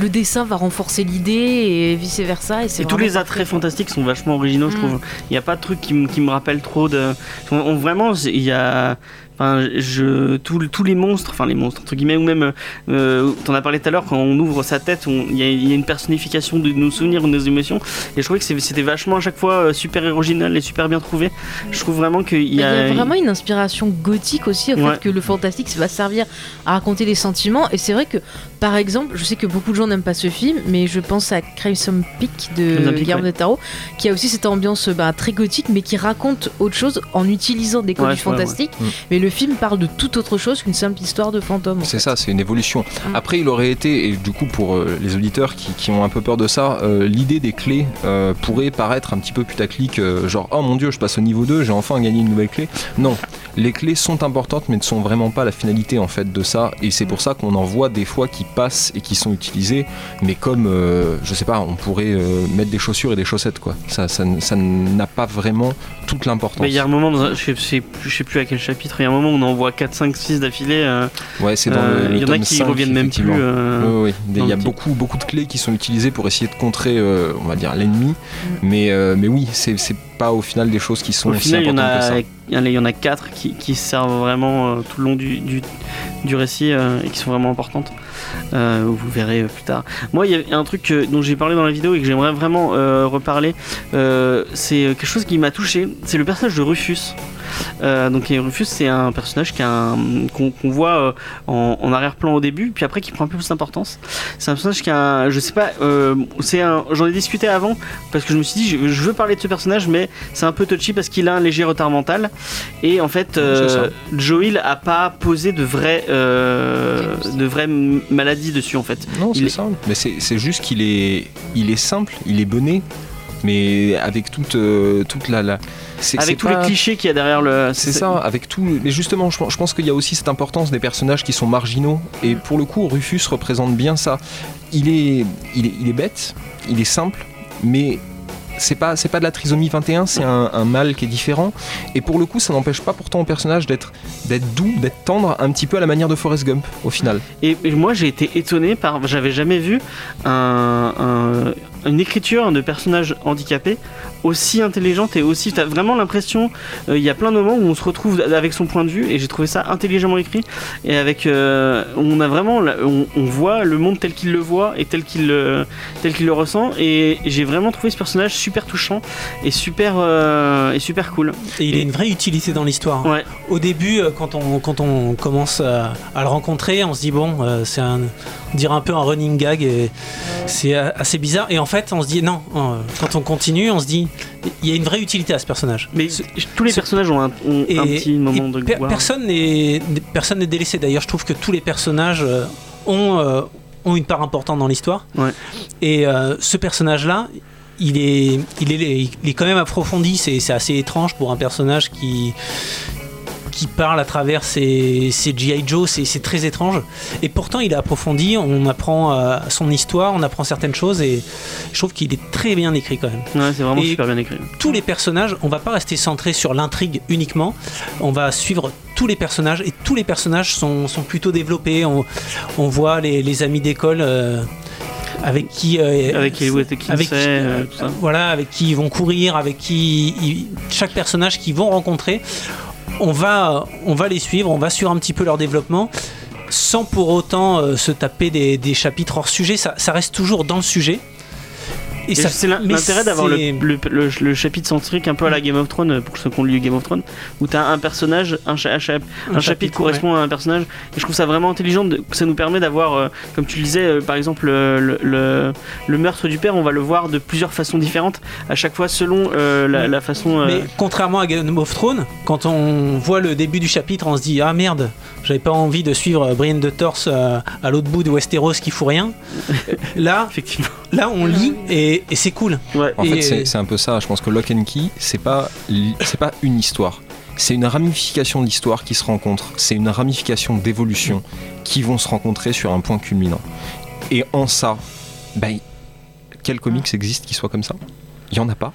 le dessin va renforcer l'idée et vice versa. Et, tous les attraits fantastiques sont vachement originaux, je Mm. trouve. Il n'y a pas de truc qui, me- qui me rappelle trop de. on- on- vraiment, il y a. Enfin, je, tous, tous les monstres, enfin les monstres entre guillemets, ou même, euh, t'en as parlé tout à l'heure, quand on ouvre sa tête, il y, a- y a une personnification de nos souvenirs ou de nos émotions. Et je trouvais que c'était vachement à chaque fois euh, super original et super bien trouvé. Je trouve vraiment qu'il y Il y a. a vraiment une inspiration gothique aussi, au Ouais. fait que le fantastique va servir à raconter les sentiments. Et c'est vrai que, par exemple, je sais que beaucoup de gens n'aiment pas ce film, mais je pense à Crimson Peak de Guillermo ouais. del Toro, qui a aussi cette ambiance bah, très gothique, mais qui raconte autre chose en utilisant des codes Ouais, du c'est vrai, ouais. fantastique. Mm. Mais le film parle de toute autre chose qu'une simple histoire de fantôme. C'est ça, c'est une évolution. Mm. Après, il aurait été, et du coup pour euh, les auditeurs qui, qui ont un peu peur de ça, euh, l'idée des clés euh, pourrait paraître un petit peu putaclic, genre oh mon dieu, je passe au niveau 2, j'ai enfin gagné une nouvelle clé. Non, les clés sont importantes, mais ne sont vraiment pas la finalité en fait de ça, et c'est pour ça qu'on en voit des fois qui passent et qui sont utilisées, mais comme, euh, je sais pas, on pourrait euh, mettre des chaussures et des chaussettes, quoi. Ça, ça, n'a pas vraiment toute l'importance. Mais il y a un moment, dans un- je sais, je sais plus- à quel chapitre, il y a un moment où on en voit 4, 5, 6 d'affilée. euh, Ouais, c'est dans euh, le, le Il y en a qui 5, reviennent même plus. euh, Oui, oui. Il y a beaucoup, beaucoup de clés qui sont utilisées pour essayer de contrer, euh, on va dire, l'ennemi. Mm. Mais, euh, mais oui, c'est pas au final des choses qui sont Au aussi final, il y en importantes que ça. il y en a- il y en a quatre qui, qui servent vraiment euh, tout le long du, du, du récit euh, et qui sont vraiment importantes. Euh, vous verrez euh, plus tard. Moi, il y a un truc euh, dont j'ai parlé dans la vidéo et que j'aimerais vraiment reparler. C'est quelque chose qui m'a touché. C'est le personnage de Rufus. Euh, donc Rufus, c'est un personnage qu'on voit euh, en, en arrière-plan au début, puis après qui prend un peu plus d'importance. C'est un personnage qui a, un- je sais pas, euh, c'est un, j'en ai discuté avant parce que je me suis dit, je, je veux parler de ce personnage, mais c'est un peu touchy parce qu'il a un léger retard mental et en fait, euh. Joel a pas posé de vraies, euh, de vraies m- maladies dessus en fait. Non, c'est est- ça. Mais c'est c'est juste qu'il est, il est simple, il est bonnet. Mais avec toute, euh, toute la. Avec tous pas- les clichés qu'il y a derrière le. C'est ça, avec tout. Mais justement, je, pense- je pense qu'il y a aussi cette importance des personnages qui sont marginaux. Et pour le coup, Rufus représente bien ça. Il est, il est, il est bête, il est simple, mais c'est pas, c'est pas de la trisomie 21, c'est un, un mal qui est différent. Et pour le coup, ça n'empêche pas pourtant au personnage d'être, d'être doux, d'être tendre, un petit peu à la manière de Forrest Gump, au final. Et, et moi j'ai été étonné par. J'avais jamais vu un, un- une écriture de personnage handicapé aussi intelligente et aussi. T'as vraiment l'impression. euh, Il y a plein de moments où on se retrouve avec son point de vue et j'ai trouvé ça intelligemment écrit. Et avec. euh, on a vraiment. On, on voit le monde tel qu'il le voit et tel qu'il le, tel qu'il le ressent. Et j'ai vraiment trouvé ce personnage super touchant et super, euh, et super cool. Et il a une vraie utilité dans l'histoire. hein. Ouais. Au début, euh, quand on, quand on commence à, à le rencontrer, on se dit bon, euh, c'est un, on dirait un peu un running gag et c'est euh, assez bizarre. Et en fait, on se dit non, euh, quand on continue, on se dit il y a une vraie utilité à ce personnage. Mais Ce- tous les ce- personnages ont un, ont Et, un petit moment de per- gloire. personne n'est personne n'est délaissé. D'ailleurs, je trouve que tous les personnages euh, ont euh, ont une part importante dans l'histoire. Ouais. Et euh, ce personnage-là, il est, il est, il est quand même approfondi. C'est assez étrange pour un personnage qui qui parle à travers ses, ses G.I. Joe, c'est très étrange. Et pourtant, il est approfondi, on apprend euh, son histoire, on apprend certaines choses, et je trouve qu'il est très bien écrit quand même Ouais, c'est vraiment Et- super bien écrit. tous les personnages, on va pas rester centré sur l'intrigue uniquement, on va suivre tous les personnages et tous les personnages sont, sont plutôt développés. On, on voit les, les amis d'école euh, avec qui. euh, Avec Kinsey, avec qui, euh, tout ça. voilà, avec qui ils vont courir, avec qui ils- chaque personnage qu'ils vont rencontrer, on va, les suivre, on va suivre un petit peu leur développement. Sans pour autant euh, se taper des, chapitres hors sujet, ça reste toujours dans le sujet. Et ça- c'est l'intérêt d'avoir le, c'est- le, le- le chapitre centrique un peu à la Game of Thrones, pour ceux qui ont lu Game of Thrones, où tu as un personnage, un, cha- un cha- un chapitre, chapitre, correspond à un personnage. Et je trouve ça vraiment intelligent, de- ça nous permet d'avoir, euh, comme tu le disais, euh, par exemple, le, le- meurtre du père, on va le voir de plusieurs façons différentes, à chaque fois selon euh, la, la façon. euh, Mais contrairement à Game of Thrones, quand on voit le début du chapitre, on se dit Ah merde, j'avais pas envie de suivre Brienne de Torse euh, à l'autre bout de Westeros qui fout rien. là, Effectivement. là, on lit et, et c'est cool. Ouais. En Et- fait, c'est- un peu ça. Je pense que Lock and Key, c'est pas, c'est pas une histoire. C'est une ramification d'histoire qui se rencontre. C'est une ramification d'évolution qui vont se rencontrer sur un point culminant. Et en ça, ben, quel comics existe qui soit comme ça? Il y en a pas.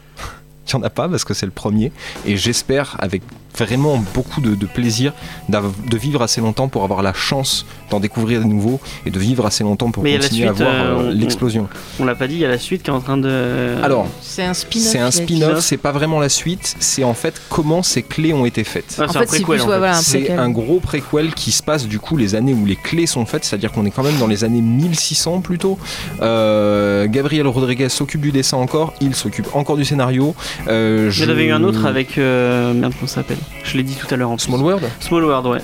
Il y en a pas parce que c'est le premier. Et j'espère, avec vraiment beaucoup de, de plaisir, de vivre assez longtemps pour avoir la chance d'en découvrir de nouveaux et de vivre assez longtemps pour Mais continuer suite, à voir euh, euh, on- l'explosion. On l'a pas dit, il y a la suite qui est en train de. Alors, C'est un spin-off. c'est un spin-off, c'est pas vraiment la suite, c'est en fait comment ces clés ont été faites. Ah, En c'est un fait, c'est préquel, en fait. voilà, un C'est un gros préquel qui se passe du coup les années où les clés sont faites, c'est-à-dire qu'on est quand même dans les années 1600 plutôt. Euh, Gabriel Rodriguez s'occupe du dessin encore, il s'occupe encore du scénario. Euh, Il y en avait eu un autre avec. euh, merde, comment ça s'appelle? Je l'ai dit tout à l'heure en plus. Small World? Small World, ouais.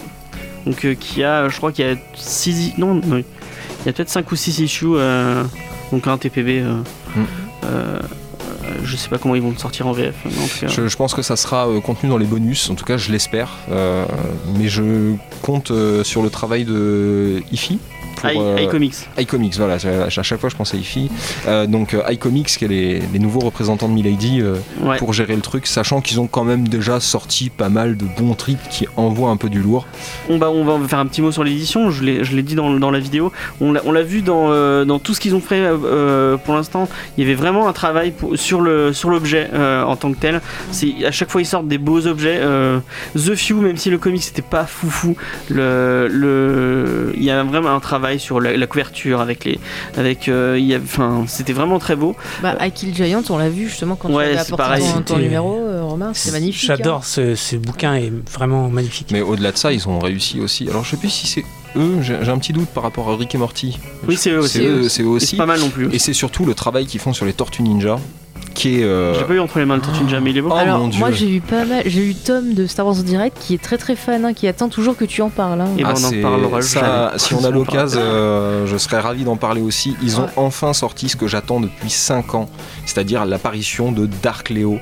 Donc euh, qui a, je crois qu'il y a 6 non, non, il y a peut-être 5 ou 6 issues, euh, donc un TPB. euh, Mm. je sais pas comment ils vont le sortir en VF, mais en tout cas. Je, je pense que ça sera euh, contenu dans les bonus, en tout cas je l'espère. Euh, mais je compte euh, sur le travail de IFI. Pour, euh, iComics. iComics, voilà, à chaque fois je pense à IFI. Euh, donc euh, iComics, qui est les, les nouveaux représentants de Milady Ouais. pour gérer le truc, sachant qu'ils ont quand même déjà sorti pas mal de bons trips qui envoient un peu du lourd. On, va, on va faire un petit mot sur l'édition, je l'ai dit dans, dans la vidéo. On l'a vu dans, dans tout ce qu'ils ont fait pour l'instant. Il y avait vraiment un travail pour- sur le sur l'objet en tant que tel. C'est À chaque fois, ils sortent des beaux objets. euh, The Few, même si le comic c'était pas foufou, le, le, il y a vraiment un travail sur la, la couverture avec les. Avec, euh, il y a- enfin, c'était vraiment très beau. Bah, I Kill Giant, on l'a vu justement quand Ouais, tu c'est apporté pareil, ton, numéro, euh, Romain, c'est magnifique. J'adore ce, ce bouquin, est vraiment magnifique. Mais au-delà de ça, ils ont réussi aussi. Alors je sais plus si c'est eux, j'ai un petit doute par rapport à Rick et Morty. Oui, c'est eux aussi. C'est eux, eux aussi. C'est pas mal non plus. Et c'est surtout le travail qu'ils font sur les Tortues Ninja, qui est. euh, J'ai pas eu entre les mains le Tortue Ninja, mais il est beau. Oh, Alors mon Dieu. moi j'ai eu pas mal, j'ai eu Tom de Star Wars en direct qui est très très fan, hein, qui attend toujours que tu en parles. hein. Et ben, Ah, on en c'est- parlera ça, si on a On en l'occasion, euh, je serais ravi d'en parler aussi. Ils ont Ouais. enfin sorti ce que j'attends depuis 5 ans, c'est-à-dire l'apparition de Dark Leo.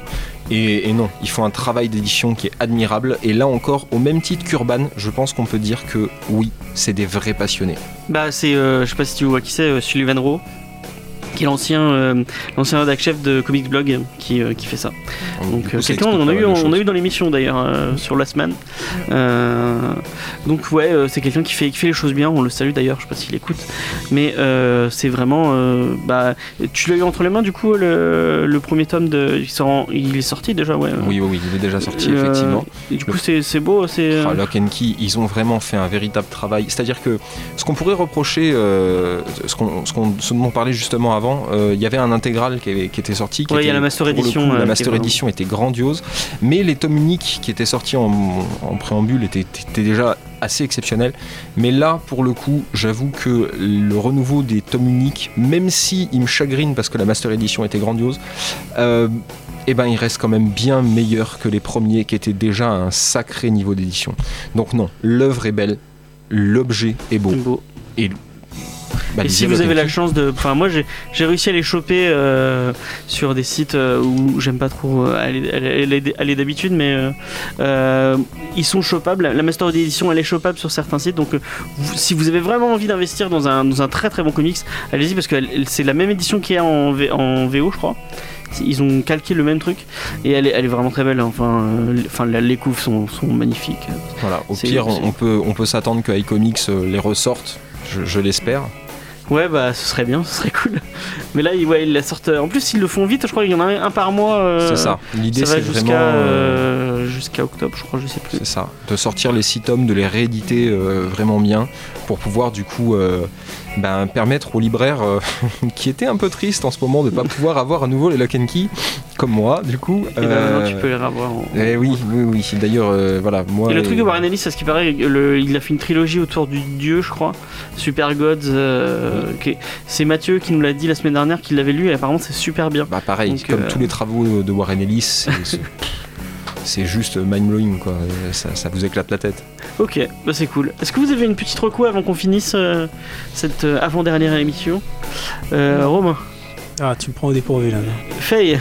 Et, et non, ils font un travail d'édition qui est admirable. Et là encore, au même titre qu'Urban, je pense qu'on peut dire que oui, c'est des vrais passionnés. Bah c'est, euh, je sais pas si tu vois qui c'est, euh, Sullivan Rowe. Qui est l'ancien euh, l'ancien rédac chef de Comics Blog qui, euh, qui fait ça. Donc Du coup, euh, quelqu'un on a eu on a eu dans l'émission d'ailleurs euh, sur la semaine. Euh, donc ouais euh, c'est quelqu'un qui fait qui fait les choses bien. On le salue d'ailleurs. Je sais pas s'il écoute, mais euh, c'est vraiment euh, bah tu l'as eu entre les mains du coup le, le premier tome de il, sort en- il est sorti déjà ouais. Oui, oui, oui, il est déjà sorti, Euh, effectivement. et du coup c'est c'est beau c'est Ah, Lock and Key, ils ont vraiment fait un véritable travail. C'est-à-dire que ce qu'on pourrait reprocher, euh, ce, qu'on, ce, qu'on- ce dont on parlait justement avant, euh, il y avait un intégral qui, avait- qui était sorti. Qui Ouais, y a la Master Edition, coup, euh, la qui Master Edition était grandiose, mais les tomes uniques qui étaient sortis en, en préambule étaient, étaient déjà assez exceptionnels. Mais là, pour le coup, j'avoue que le renouveau des tomes uniques, même si il me chagrine parce que la Master Edition était grandiose, euh, eh ben, il reste quand même bien meilleur que les premiers qui étaient déjà à un sacré niveau d'édition. Donc non, l'œuvre est belle, l'objet est beau. beau. Bah, et si vous avez la chance de. Enfin, moi j'ai réussi à les choper euh, sur des sites euh, où j'aime pas trop euh, aller, aller- aller- aller d'habitude, mais euh, ils sont chopables. La Master Edition elle est chopable sur certains sites, donc vous- si vous avez vraiment envie d'investir dans un, dans un très très bon comics, allez-y parce que c'est la même édition qu'il y a en, V- en VO, je crois. Ils ont calqué le même truc et elle est, elle est vraiment très belle. hein. Enfin, euh, les- enfin les couves sont, sont magnifiques. Voilà, au pire, on, peut, on peut s'attendre que iComics euh, les ressorte, je, je l'espère. Ouais, bah ce serait bien, ce serait cool. Mais là, ils, ouais, ils la sortent. En plus, ils le font vite. Je crois qu'il y en a un par mois. euh, c'est ça. L'idée, c'est vraiment. euh, euh, jusqu'à octobre, je crois, je sais plus. C'est ça, de sortir les six tomes, de les rééditer euh, vraiment bien pour pouvoir du coup euh, ben, permettre aux libraires euh, qui étaient un peu tristes en ce moment de ne pas pouvoir avoir à nouveau les Lock and Key, comme moi du coup. Et ben euh, maintenant, tu peux les revoir. en- eh oui, oui, oui. D'ailleurs, voilà, moi. Et le truc de Warren Ellis, à ce qui paraît, le- il a fait une trilogie autour du dieu, je crois, Super Gods. euh, c'est Mathieu qui nous l'a dit la semaine dernière qu'il l'avait lu et apparemment c'est super bien. Bah pareil, Donc, comme euh, tous les travaux de Warren Ellis, c'est- juste mind-blowing quoi, ça, ça vous éclate la tête. Ok, bah c'est cool. Est-ce que vous avez une petite reco avant qu'on finisse euh, cette euh, avant-dernière émission? Euh, Romain, Ah, tu me prends au dépourvu là. Faye,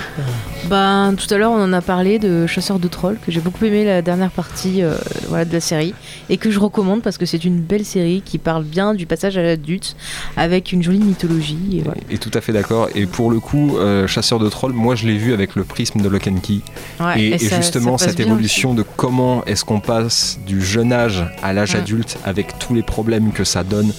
Ben, tout à l'heure, on en a parlé de Chasseur de Trolls, que j'ai beaucoup aimé la dernière partie euh, voilà, de la série, et que je recommande parce que c'est une belle série qui parle bien du passage à l'adulte, avec une jolie mythologie. Et voilà. Et tout à fait d'accord. Et pour le coup, euh, Chasseur de Trolls, moi je l'ai vu avec le prisme de Lock and Key. Ouais, et, et ça- justement, ça cette évolution de comment est-ce qu'on passe du jeune âge à l'âge adulte avec tous les problèmes que ça donne.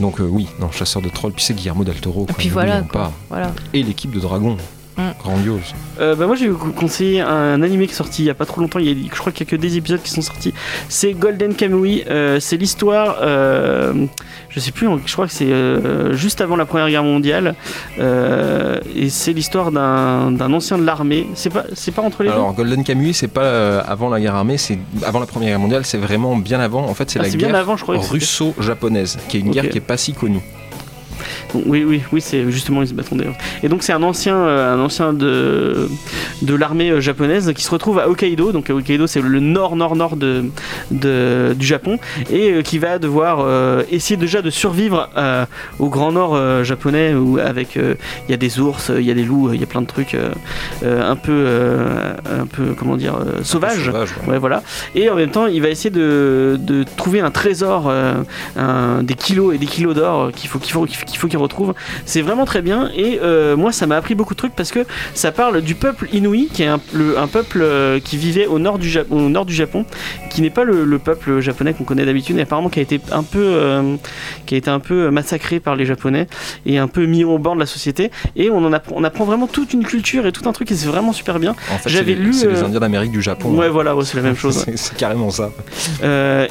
Donc, euh, oui, non, Chasseur de Trolls, puis c'est Guillermo del Toro. Et puis voilà, quoi. pas. Voilà. Et l'équipe de Dragon. Mm. Grandiose. Euh, bah moi j'ai conseillé un animé qui est sorti il y a pas trop longtemps, il y a, je crois qu'il y a que des épisodes qui sont sortis. C'est Golden Kamuy, euh, c'est l'histoire, euh, je sais plus, je crois que c'est euh, juste avant la Première Guerre mondiale, euh, et c'est l'histoire d'un d'un ancien de l'armée. C'est pas, c'est pas entre les Alors, Golden Kamuy, c'est pas euh, avant la guerre armée, c'est avant la Première Guerre mondiale, c'est vraiment bien avant. En fait, c'est. Ah, la guerre russo-japonaise, qui est une guerre qui est pas si connue. Donc, oui, oui, oui, c'est justement ils se battent d'ailleurs. Et donc c'est un ancien, euh, un ancien de de l'armée euh, japonaise qui se retrouve à Hokkaido. Donc à Hokkaido c'est le nord, nord, nord de, de- du Japon et euh, qui va devoir euh, essayer déjà de survivre au grand nord japonais où avec il y a des ours, il y a des loups, il y a plein de trucs un peu, un peu comment dire sauvages. Sauvage, ouais. Ouais, voilà. Et en même temps, il va essayer de, de trouver un trésor, un- des kilos et des kilos d'or qu'il faut qu'il faut qu'il faut qu'il retrouve. C'est vraiment très bien. Et euh, moi, ça m'a appris beaucoup de trucs parce que ça parle du peuple Inouï, qui est un, le- un peuple euh, qui vivait au nord du, Ja- au nord du Japon, qui n'est pas le, le peuple japonais qu'on connaît d'habitude, et apparemment qui a été un peu, euh, qui a été un peu massacré par les Japonais et un peu mis au banc de la société. Et on en apprend, on apprend vraiment toute une culture et tout un truc, et c'est vraiment super bien. En fait, J'avais c'est les- lu, c'est les Indiens d'Amérique du Japon. Ouais, hein. voilà, ouais, c'est la même chose. C'est carrément ça.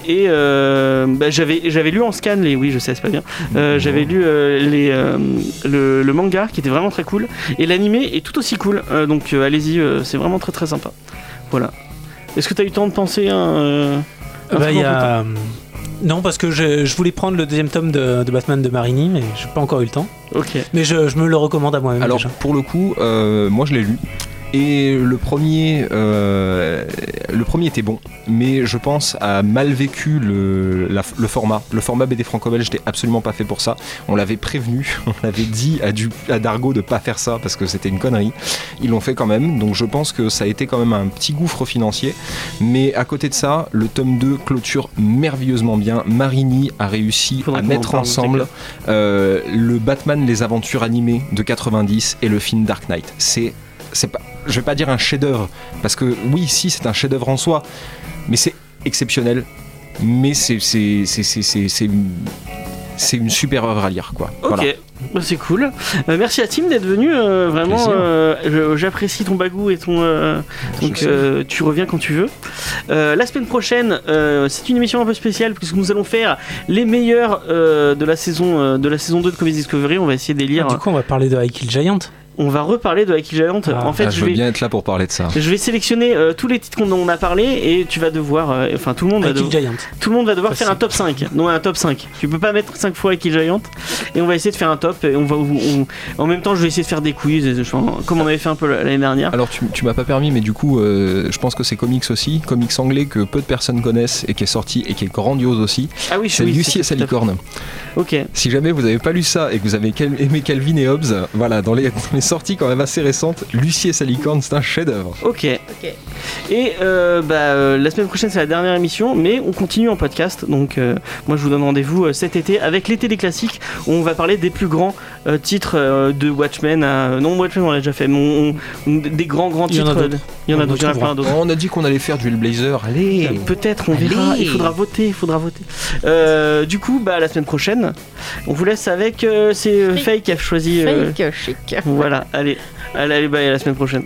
Et bah, j'avais j'avais lu en scan les oui je sais c'est pas bien j'avais lu les euh, le, le manga qui était vraiment très cool et l'animé est tout aussi cool. Euh, donc euh, allez-y euh, c'est vraiment très très sympa. Voilà. Est-ce que tu as eu le temps de penser à un, euh, un Bah, y a... euh, Non, parce que je, je voulais prendre le deuxième tome de, de Batman de Marini, mais j'ai pas encore eu le temps. ok. Mais je, je me le recommande à moi-même Alors déjà. pour le coup, euh, moi je l'ai lu Et le premier, euh, le premier était bon, mais je pense a mal vécu le, la- le format. Le format BD franco-belge n'était absolument pas fait pour ça. On l'avait prévenu, on l'avait dit à, du, à Dargo de pas faire ça parce que c'était une connerie. Ils l'ont fait quand même, donc je pense que ça a été quand même un petit gouffre financier. Mais à côté de ça, le tome 2 clôture merveilleusement bien. Marini a réussi à en mettre ensemble euh, le Batman les aventures animées de 90 et le film Dark Knight. C'est c'est pas je vais pas dire un chef-d'œuvre parce que oui si c'est un chef-d'œuvre en soi mais c'est exceptionnel mais c'est une, super œuvre à lire quoi. Ok, Voilà. Bah, c'est cool. Euh, merci à Tim d'être venu. euh, vraiment, euh, j'apprécie ton bagou et ton. euh, donc euh, tu reviens quand tu veux. Euh, la semaine prochaine, euh, c'est une émission un peu spéciale puisque nous allons faire les meilleurs euh, de la saison euh, de la saison 2 de Comics Discovery. On va essayer de les lire. Ah, du coup, on va parler de I Kill Giant. On va reparler de Haki Giant. Ah. en fait, Ah, je vais bien être là pour parler de ça. je vais sélectionner euh, tous les titres dont on a parlé et tu vas devoir, euh, enfin tout le monde va devoir, Giant. tout le monde va devoir Facile. faire un top 5. Non, un top 5. Tu peux pas mettre 5 fois Haki Giant et on va essayer de faire un top. Et on va, on- en même temps, je vais essayer de faire des quiz, comme on avait fait un peu l'année dernière. Alors tu, tu m'as pas permis, mais du coup, euh, je pense que c'est comics aussi, comics anglais que peu de personnes connaissent et qui est sorti et qui est grandiose aussi. Ah oui, C'est oui, Lucie et sa licorne. Ok. Si jamais vous avez pas lu ça et que vous avez aimé Calvin et Hobbes, voilà, dans les, dans les sorties quand même assez récentes, Lucie et sa licorne, c'est un chef-d'œuvre. Ok. Ok. Et euh, bah, euh, la semaine prochaine, c'est la dernière émission, mais on continue en podcast. Donc, euh, moi, je vous donne rendez-vous euh, cet été avec l'été des classiques, où on va parler des plus grands titres euh, de Watchmen. à- Non, Watchmen, on l'a déjà fait, mais on- on- des grands, grands titres. Il y en a On d'autres, plein. On a dit qu'on allait faire du Hellblazer, allez Euh, Peut-être, on verra. Il faudra voter, il faudra voter. Euh, du coup, bah, la semaine prochaine, on vous laisse avec. euh, c'est euh, Fake. Qui a choisi. euh, Fake chic. voilà, allez, allez, allez, bye, à la semaine prochaine.